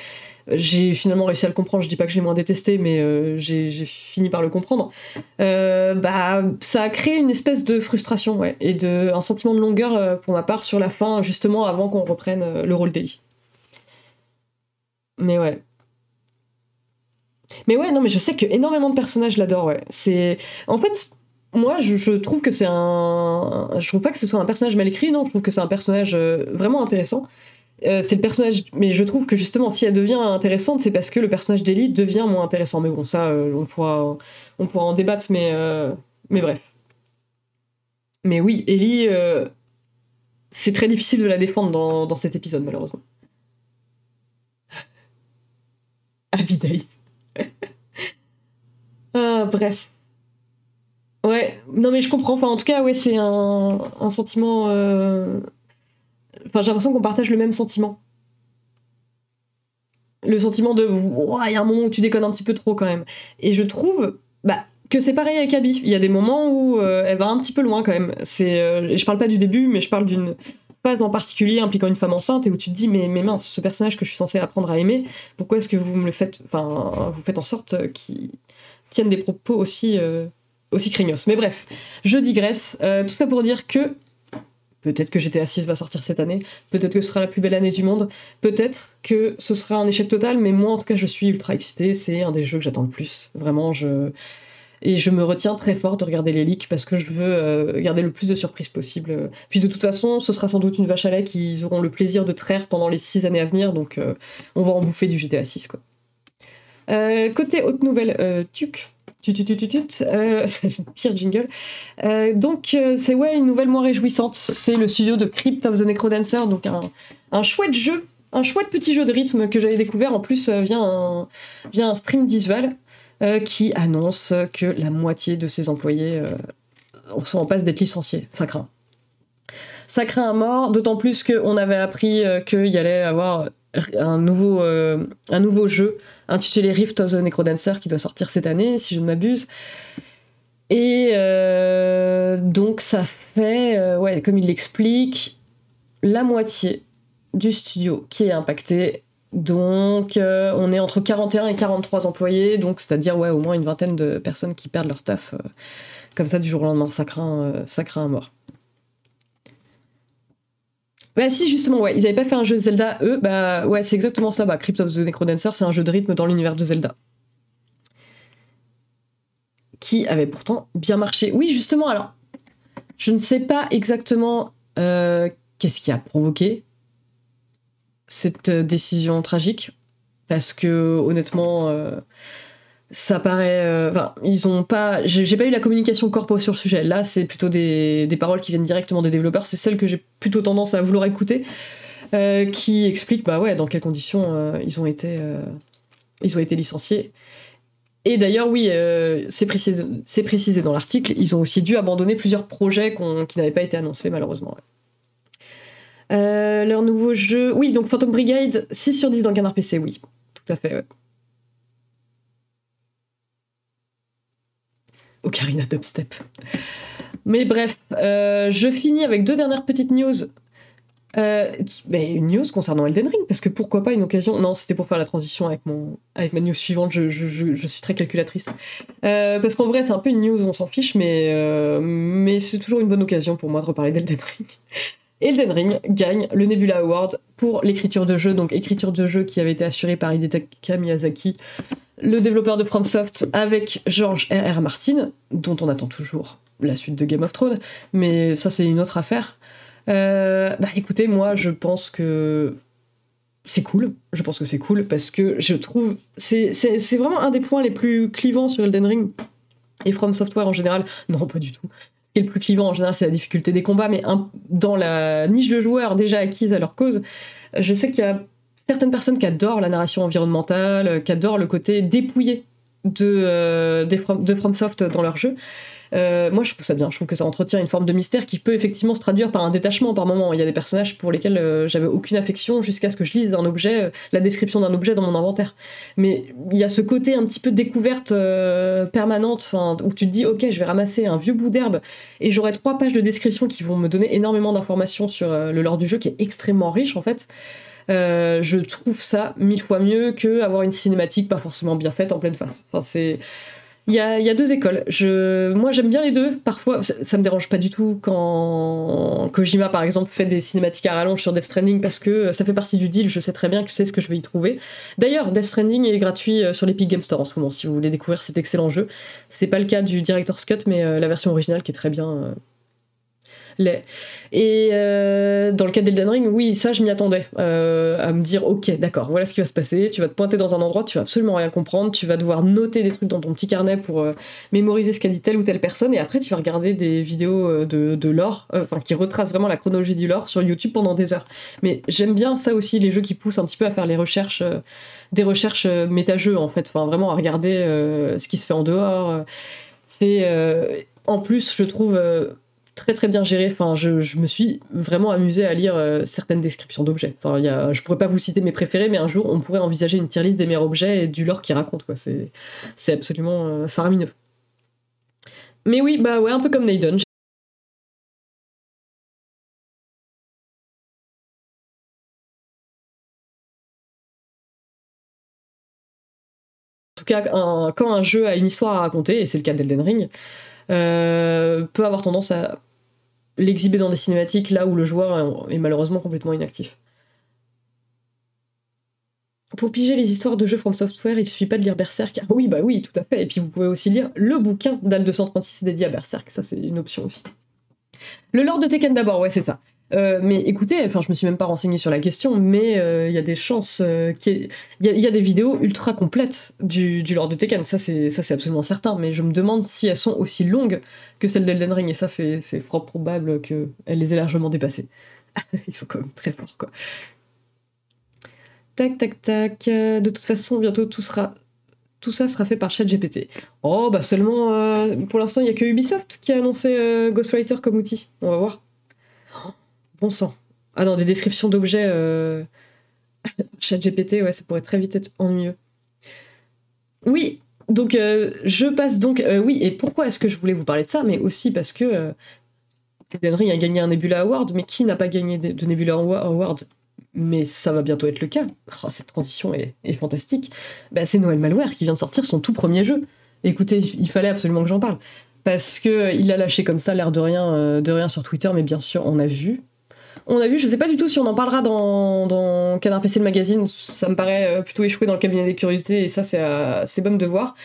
j'ai finalement réussi à le comprendre. Je dis pas que j'ai moins détesté, mais euh, j'ai fini par le comprendre. Euh, bah, ça a créé une espèce de frustration, ouais, et de un sentiment de longueur euh, pour ma part sur la fin, justement avant qu'on reprenne le rôle d'Ellie. Mais ouais. Mais ouais, non, mais je sais que énormément de personnages l'adorent, ouais. C'est, en fait, moi, je, je trouve que c'est un, je trouve pas que ce soit un personnage mal écrit, non. Je trouve que c'est un personnage vraiment intéressant. Euh, c'est le personnage, mais je trouve que justement, si elle devient intéressante, c'est parce que le personnage d'Ellie devient moins intéressant. Mais bon, ça, euh, on, pourra, on pourra en débattre, mais, euh, mais bref. Mais oui, Ellie, c'est très difficile de la défendre dans, cet épisode, malheureusement. Abby ah, bref. Ouais, non mais je comprends. Enfin, en tout cas, ouais, c'est un sentiment Enfin, j'ai l'impression qu'on partage le même sentiment. Le sentiment de. Il y a un moment où tu déconnes un petit peu trop quand même. Et je trouve bah, que c'est pareil avec Abby. Il y a des moments où euh, elle va un petit peu loin quand même. C'est, euh, je parle pas du début, mais je parle d'une phase en particulier impliquant une femme enceinte et où tu te dis mais, mais mince, ce personnage que je suis censée apprendre à aimer, pourquoi est-ce que vous me le faites. Enfin, vous faites en sorte qu'il tienne des propos aussi. Euh, aussi craignos. Mais bref, je digresse. tout ça pour dire que Peut-être que GTA 6 va sortir cette année, peut-être que ce sera la plus belle année du monde, peut-être que ce sera un échec total, mais moi en tout cas je suis ultra excitée, c'est un des jeux que j'attends le plus. Vraiment, je. Et je me retiens très fort de regarder les leaks parce que je veux euh, garder le plus de surprises possible. Puis de toute façon, ce sera sans doute une vache à lait qu'ils auront le plaisir de traire pendant les 6 années à venir, donc euh, on va en bouffer du GTA 6 quoi. Euh, côté haute nouvelle, Tuc, euh, pire jingle. Euh, donc euh, c'est ouais une nouvelle moins réjouissante. C'est le studio de Crypt of the Necrodancer, donc un, un chouette jeu, un chouette petit jeu de rythme que j'avais découvert en plus via un, via un stream visual qui annonce que la moitié de ses employés sont en passe d'être licenciés. Ça craint. Ça craint à mort, d'autant plus qu'on avait appris qu'il y allait avoir un nouveau, euh, un jeu intitulé Rift of the Necrodancer qui doit sortir cette année, si je ne m'abuse. Et euh, donc ça fait, euh, comme il l'explique, la moitié du studio qui est impacté. Donc on est entre 41 et 43 employés, donc c'est-à-dire ouais, au moins une vingtaine de personnes qui perdent leur taf comme ça du jour au lendemain. Ça craint, ça craint à mort. Bah si justement ouais, ils avaient pas fait un jeu de Zelda eux, bah ouais c'est exactement ça, bah Crypt of the Necrodancer c'est un jeu de rythme dans l'univers de Zelda. Qui avait pourtant bien marché. Oui justement alors, je ne sais pas exactement euh, qu'est-ce qui a provoqué cette euh, décision tragique, parce que honnêtement... Euh, ça paraît. Euh, enfin, ils ont pas. J'ai pas eu la communication corpo sur le sujet. Là, c'est plutôt des, des, paroles qui viennent directement des développeurs. C'est celle que j'ai plutôt tendance à vouloir écouter, euh, qui explique bah ouais, dans quelles conditions euh, ils ont été ils ont été licenciés. Et d'ailleurs, oui, c'est précisé, précisé, dans l'article, ils ont aussi dû abandonner plusieurs projets qui n'avaient pas été annoncés, malheureusement. leur nouveau jeu. Oui, donc Phantom Brigade, 6 sur 10 dans Canard PC, oui. Tout à fait, ouais. Ocarina Dubstep. Mais bref, euh, je finis avec deux dernières petites news. Euh, une news concernant Elden Ring, parce que pourquoi pas une occasion. Non, c'était pour faire la transition avec, mon, avec ma news suivante, je, suis très calculatrice. Euh, parce qu'en vrai, c'est un peu une news, on s'en fiche, mais, mais c'est toujours une bonne occasion pour moi de reparler d'Elden Ring. Elden Ring gagne le Nebula Award pour l'écriture de jeu, donc écriture de jeu qui avait été assurée par Hidetaka Miyazaki, le développeur de FromSoft, avec George R.R. Martin, dont on attend toujours la suite de Game of Thrones, mais ça c'est une autre affaire. Euh, bah écoutez, moi je pense que c'est cool, je pense que c'est cool parce que je trouve c'est vraiment un des points les plus clivants sur Elden Ring et From Software en général. Non, pas du tout. Ce qui est le plus clivant en général, c'est la difficulté des combats, mais dans la niche de joueurs déjà acquise à leur cause, je sais qu'il y a certaines personnes qui adorent la narration environnementale, qui adorent le côté dépouillé de, euh, FromSoft dans leur jeu. Euh, moi, je trouve ça bien. Je trouve que ça entretient une forme de mystère qui peut effectivement se traduire par un détachement par moment. Il y a des personnages pour lesquels euh, j'avais aucune affection jusqu'à ce que je lise un objet, euh, la description d'un objet dans mon inventaire. Mais il y a ce côté un petit peu découverte permanente, où tu te dis, ok, je vais ramasser un vieux bout d'herbe et j'aurai trois pages de description qui vont me donner énormément d'informations sur le lore du jeu, qui est extrêmement riche en fait. Je trouve ça mille fois mieux que avoir une cinématique pas forcément bien faite en pleine face. Enfin, il y a, deux écoles. Moi, j'aime bien les deux. Parfois, ça, me dérange pas du tout quand Kojima, par exemple, fait des cinématiques à rallonge sur Death Stranding parce que ça fait partie du deal. Je sais très bien que c'est ce que je vais y trouver. D'ailleurs, Death Stranding est gratuit euh, sur l'Epic Game Store en ce moment. Si vous voulez découvrir cet excellent jeu, c'est pas le cas du Director's Cut, mais euh, la version originale qui est très bien et euh, dans le cas d'Elden Ring, oui, ça, je m'y attendais. Euh, à me dire, ok, d'accord, voilà ce qui va se passer. Tu vas te pointer dans un endroit, tu vas absolument rien comprendre. Tu vas devoir noter des trucs dans ton petit carnet pour euh, mémoriser ce qu'a dit telle ou telle personne. Et après, tu vas regarder des vidéos de, de lore, enfin, qui retracent vraiment la chronologie du lore sur YouTube pendant des heures. Mais j'aime bien ça aussi, les jeux qui poussent un petit peu à faire les recherches, des recherches méta-jeux, en fait. Enfin, vraiment à regarder ce qui se fait en dehors. C'est. en plus, je trouve très très bien géré. Enfin, je, je me suis vraiment amusé à lire euh, certaines descriptions d'objets. Enfin, y a, je pourrais pas vous citer mes préférés, mais un jour on pourrait envisager une tier list des meilleurs objets et du lore qui raconte. Quoi. C'est, c'est absolument euh, faramineux. Mais oui, bah ouais, un peu comme Naden. En tout cas, quand un jeu a une histoire à raconter, et c'est le cas d'Elden Ring, euh, peut avoir tendance à l'exhiber dans des cinématiques là où le joueur est malheureusement complètement inactif. Pour piger les histoires de jeux From Software, il suffit pas de lire Berserk. Ah oui, bah oui, tout à fait. Et puis vous pouvez aussi lire le bouquin d'Al 236 dédié à Berserk. Ça, c'est une option aussi. Le lore de Tekken d'abord, ouais, c'est ça. Euh, mais écoutez, enfin, je me suis même pas renseigné sur la question, mais euh, il y a des chances euh, qu'il y, a des vidéos ultra complètes du, du Lord de Tekken, ça c'est ça c'est absolument certain. Mais je me demande si elles sont aussi longues que celles d'Elden Ring, et ça c'est fort probable qu'elles les aient largement dépassées. Ils sont quand même très forts, quoi. Tac, tac, tac. De toute façon, bientôt tout sera tout ça sera fait par ChatGPT. Oh, bah seulement, pour l'instant, il n'y a que Ubisoft qui a annoncé Ghostwriter comme outil. On va voir. Bon sang. Ah non, des descriptions d'objets. Euh... Chat GPT, ouais, ça pourrait très vite être ennuyeux. Oui, donc euh, je passe donc. Euh, oui, et pourquoi est-ce que je voulais vous parler de ça? Mais aussi parce que Elden Ring a gagné un Nebula Award, mais qui n'a pas gagné de Nebula Award? Mais ça va bientôt être le cas. Oh, cette transition est, fantastique. Bah, c'est Noël Malware qui vient de sortir son tout premier jeu. Écoutez, il fallait absolument que j'en parle. Parce que il a lâché comme ça l'air de rien, de rien sur Twitter, mais bien sûr, on a vu on a vu, je sais pas du tout si on en parlera dans, dans Canard PC le magazine, ça me paraît euh, plutôt échoué dans le cabinet des curiosités et ça c'est bon de voir.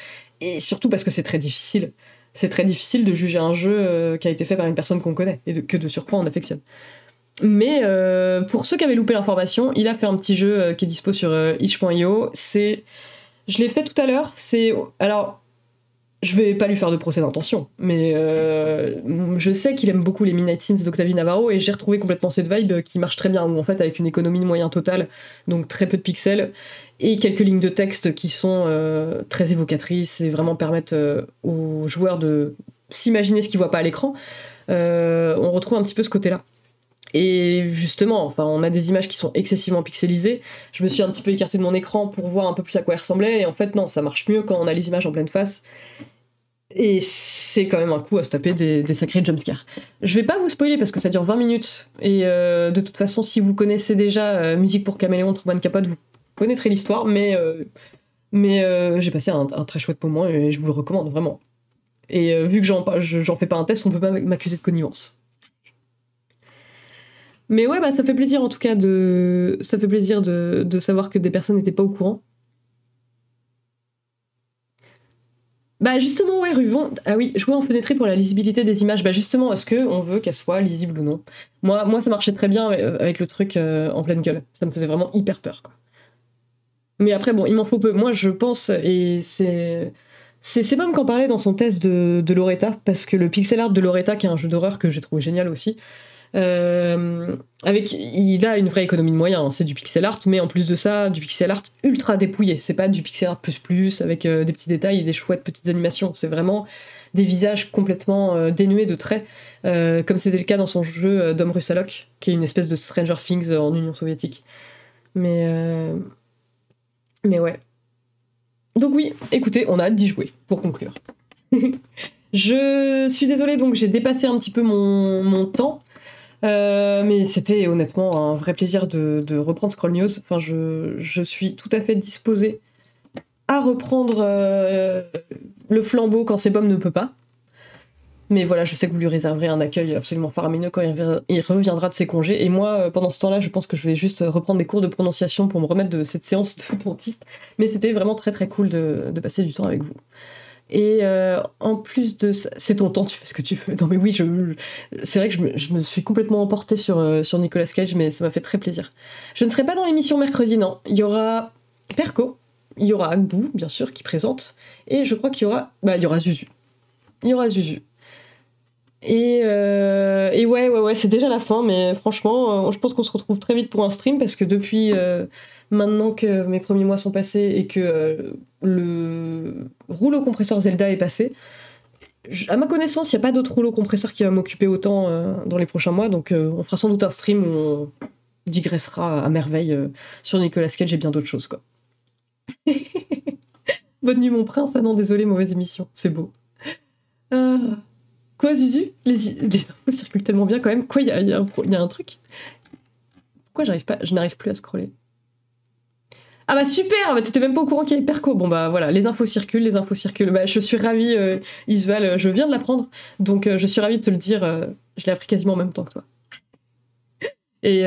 Et surtout parce que c'est très difficile. C'est très difficile de juger un jeu euh, qui a été fait par une personne qu'on connaît et que de surcroît on affectionne. Mais euh, pour ceux qui avaient loupé l'information, il a fait un petit jeu qui est dispo sur itch.io. C'est, je l'ai fait tout à l'heure. C'est alors je vais pas lui faire de procès d'intention, mais euh, je sais qu'il aime beaucoup les Midnight Sins d'Octavie Navarro et j'ai retrouvé complètement cette vibe qui marche très bien, où en fait avec une économie de moyens totale, donc très peu de pixels, et quelques lignes de texte qui sont euh, très évocatrices et vraiment permettent euh, aux joueurs de s'imaginer ce qu'ils voient pas à l'écran, on retrouve un petit peu ce côté-là. Et justement, enfin, on a des images qui sont excessivement pixelisées. Je me suis un petit peu écarté de mon écran pour voir un peu plus à quoi elles ressemblaient. Et en fait, non, ça marche mieux quand on a les images en pleine face Et c'est quand même un coup à se taper des, sacrés jumpscares. Je vais pas vous spoiler parce que ça dure 20 minutes. Et euh, de toute façon, si vous connaissez déjà euh, Musique pour Caméléon, Truman Capote, vous connaîtrez l'histoire. Mais, euh, j'ai passé un, très chouette moment et je vous le recommande vraiment. Et vu que j'en, j'en fais pas un test, on peut pas m'accuser de connivence. Mais ouais, bah, ça fait plaisir en tout cas de, ça fait plaisir de savoir que des personnes n'étaient pas au courant. Bah justement, ouais, Ruvon. Ah oui, jouer en fenêtré pour la lisibilité des images. Bah justement, est-ce que on veut qu'elle soit lisible ou non? Moi, ça marchait très bien avec le truc euh, en pleine gueule. Ça me faisait vraiment hyper peur. Quoi. Mais après, bon, il m'en faut peu. Moi, je pense, et c'est. C'est même qu'en parlait dans son test de, de Loretta, parce que le pixel art de Loretta, qui est un jeu d'horreur que j'ai trouvé génial aussi, euh, avec, il a une vraie économie de moyens, hein. c'est du pixel art, mais en plus de ça, du pixel art ultra dépouillé. C'est pas du pixel art plus plus avec euh, des petits détails et des chouettes petites animations. C'est vraiment des visages complètement euh, dénués de traits, comme c'était le cas dans son jeu Dom Russalok, qui est une espèce de Stranger Things en Union soviétique. Mais, mais ouais. Donc oui, écoutez, on a hâte d'y jouer, pour conclure. je suis désolée, donc j'ai dépassé un petit peu mon, mon temps. Euh, mais c'était honnêtement un vrai plaisir de, reprendre Scroll News. Enfin, je, suis tout à fait disposée à reprendre euh, le flambeau quand Sebum ne peut pas. Mais voilà, je sais que vous lui réserverez un accueil absolument faramineux quand il reviendra de ses congés. Et moi, euh, pendant ce temps-là, je pense que je vais juste reprendre des cours de prononciation pour me remettre de cette séance de dentiste. Mais c'était vraiment très très cool de passer du temps avec vous. Et euh, en plus de ça, c'est ton temps, tu fais ce que tu veux. Non mais oui, c'est vrai que je me, je me, suis complètement emportée sur, euh, sur Nicolas Cage, mais ça m'a fait très plaisir. Je ne serai pas dans l'émission mercredi, non. Il y aura Perco, il y aura Agbou, bien sûr, qui présente, et je crois qu'il y aura, bah, il y aura Zuzu. Il y aura Zuzu. Et, euh, et ouais, ouais, ouais, c'est déjà la fin, mais franchement, je pense qu'on se retrouve très vite pour un stream parce que depuis maintenant que mes premiers mois sont passés et que euh, le rouleau compresseur Zelda est passé, à ma connaissance, il n'y a pas d'autre rouleau compresseur qui va m'occuper autant euh, dans les prochains mois, donc euh, on fera sans doute un stream où on digressera à merveille sur Nicolas Cage et bien d'autres choses, quoi. Bonne nuit, mon prince. Ah non, désolé, mauvaise émission. C'est beau. Quoi, Zuzu? Les, infos circulent tellement bien quand même. Quoi, il y a, y a, un truc? Pourquoi j'arrive pas Je n'arrive plus à scroller? Ah bah super, t'étais même pas au courant qu'il y avait Perco. Bon bah voilà, les infos circulent, les infos circulent. Bah je suis ravie, euh, Isval, je viens de l'apprendre, donc euh, je suis ravie de te le dire. Euh, je l'ai appris quasiment en même temps que toi. Et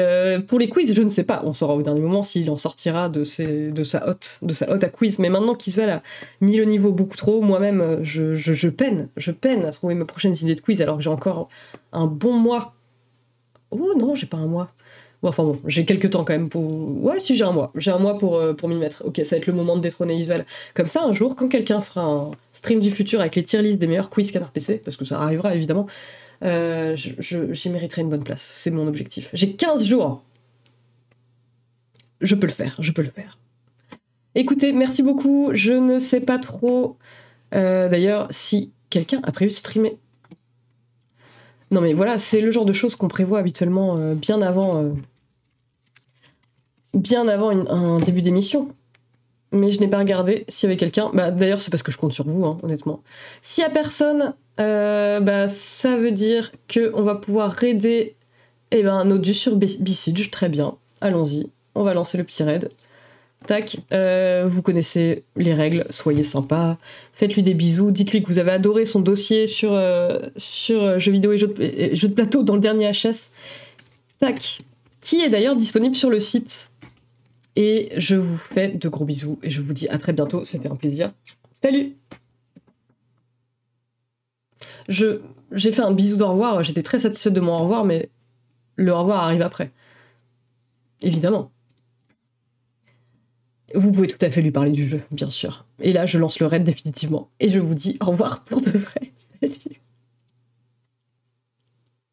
pour les quiz, je ne sais pas. On saura au dernier moment s'il en sortira de, sa hotte, de sa à quiz. Mais maintenant qu'Isval a mis le niveau beaucoup trop, moi-même, je, je, je, peine, je peine à trouver mes prochaines idées de quiz alors que j'ai encore un bon mois. Oh non, j'ai pas un mois enfin bon, j'ai quelques temps quand même pour. Ouais, si j'ai un mois. J'ai un mois pour, euh, pour m'y mettre. Ok, ça va être le moment de détrôner Isval. Comme ça, un jour, quand quelqu'un fera un stream du futur avec les tier lists des meilleurs quiz Canard PC, parce que ça arrivera évidemment, euh, j'y mériterai une bonne place. C'est mon objectif. J'ai 15 jours. Je peux le faire, je peux le faire. Écoutez, merci beaucoup. Je ne sais pas trop. Euh, d'ailleurs, si quelqu'un a prévu de streamer non mais voilà, c'est le genre de choses qu'on prévoit habituellement euh, bien avant, euh, bien avant un début d'émission. Mais je n'ai pas regardé s'il y avait quelqu'un. Bah, D'ailleurs, c'est parce que je compte sur vous, hein, honnêtement. S'il y a personne, euh, bah, ça veut dire qu'on va pouvoir raider eh ben, Nodus sur Besiege. Très bien, allons-y. On va lancer le petit raid. Tac, euh, vous connaissez les règles, soyez sympa, faites-lui des bisous, dites-lui que vous avez adoré son dossier sur, euh, sur euh, jeux vidéo et jeux, de, plateau dans le dernier HS. Tac, qui est d'ailleurs disponible sur le site. Et je vous fais de gros bisous et je vous dis à très bientôt, c'était un plaisir. Salut je, J'ai fait un bisou d'au revoir, j'étais très satisfaite de mon au revoir, mais le au revoir arrive après. Évidemment. Vous pouvez tout à fait lui parler du jeu, bien sûr. Et là, je lance le raid définitivement. Et je vous dis au revoir pour de vrai. Salut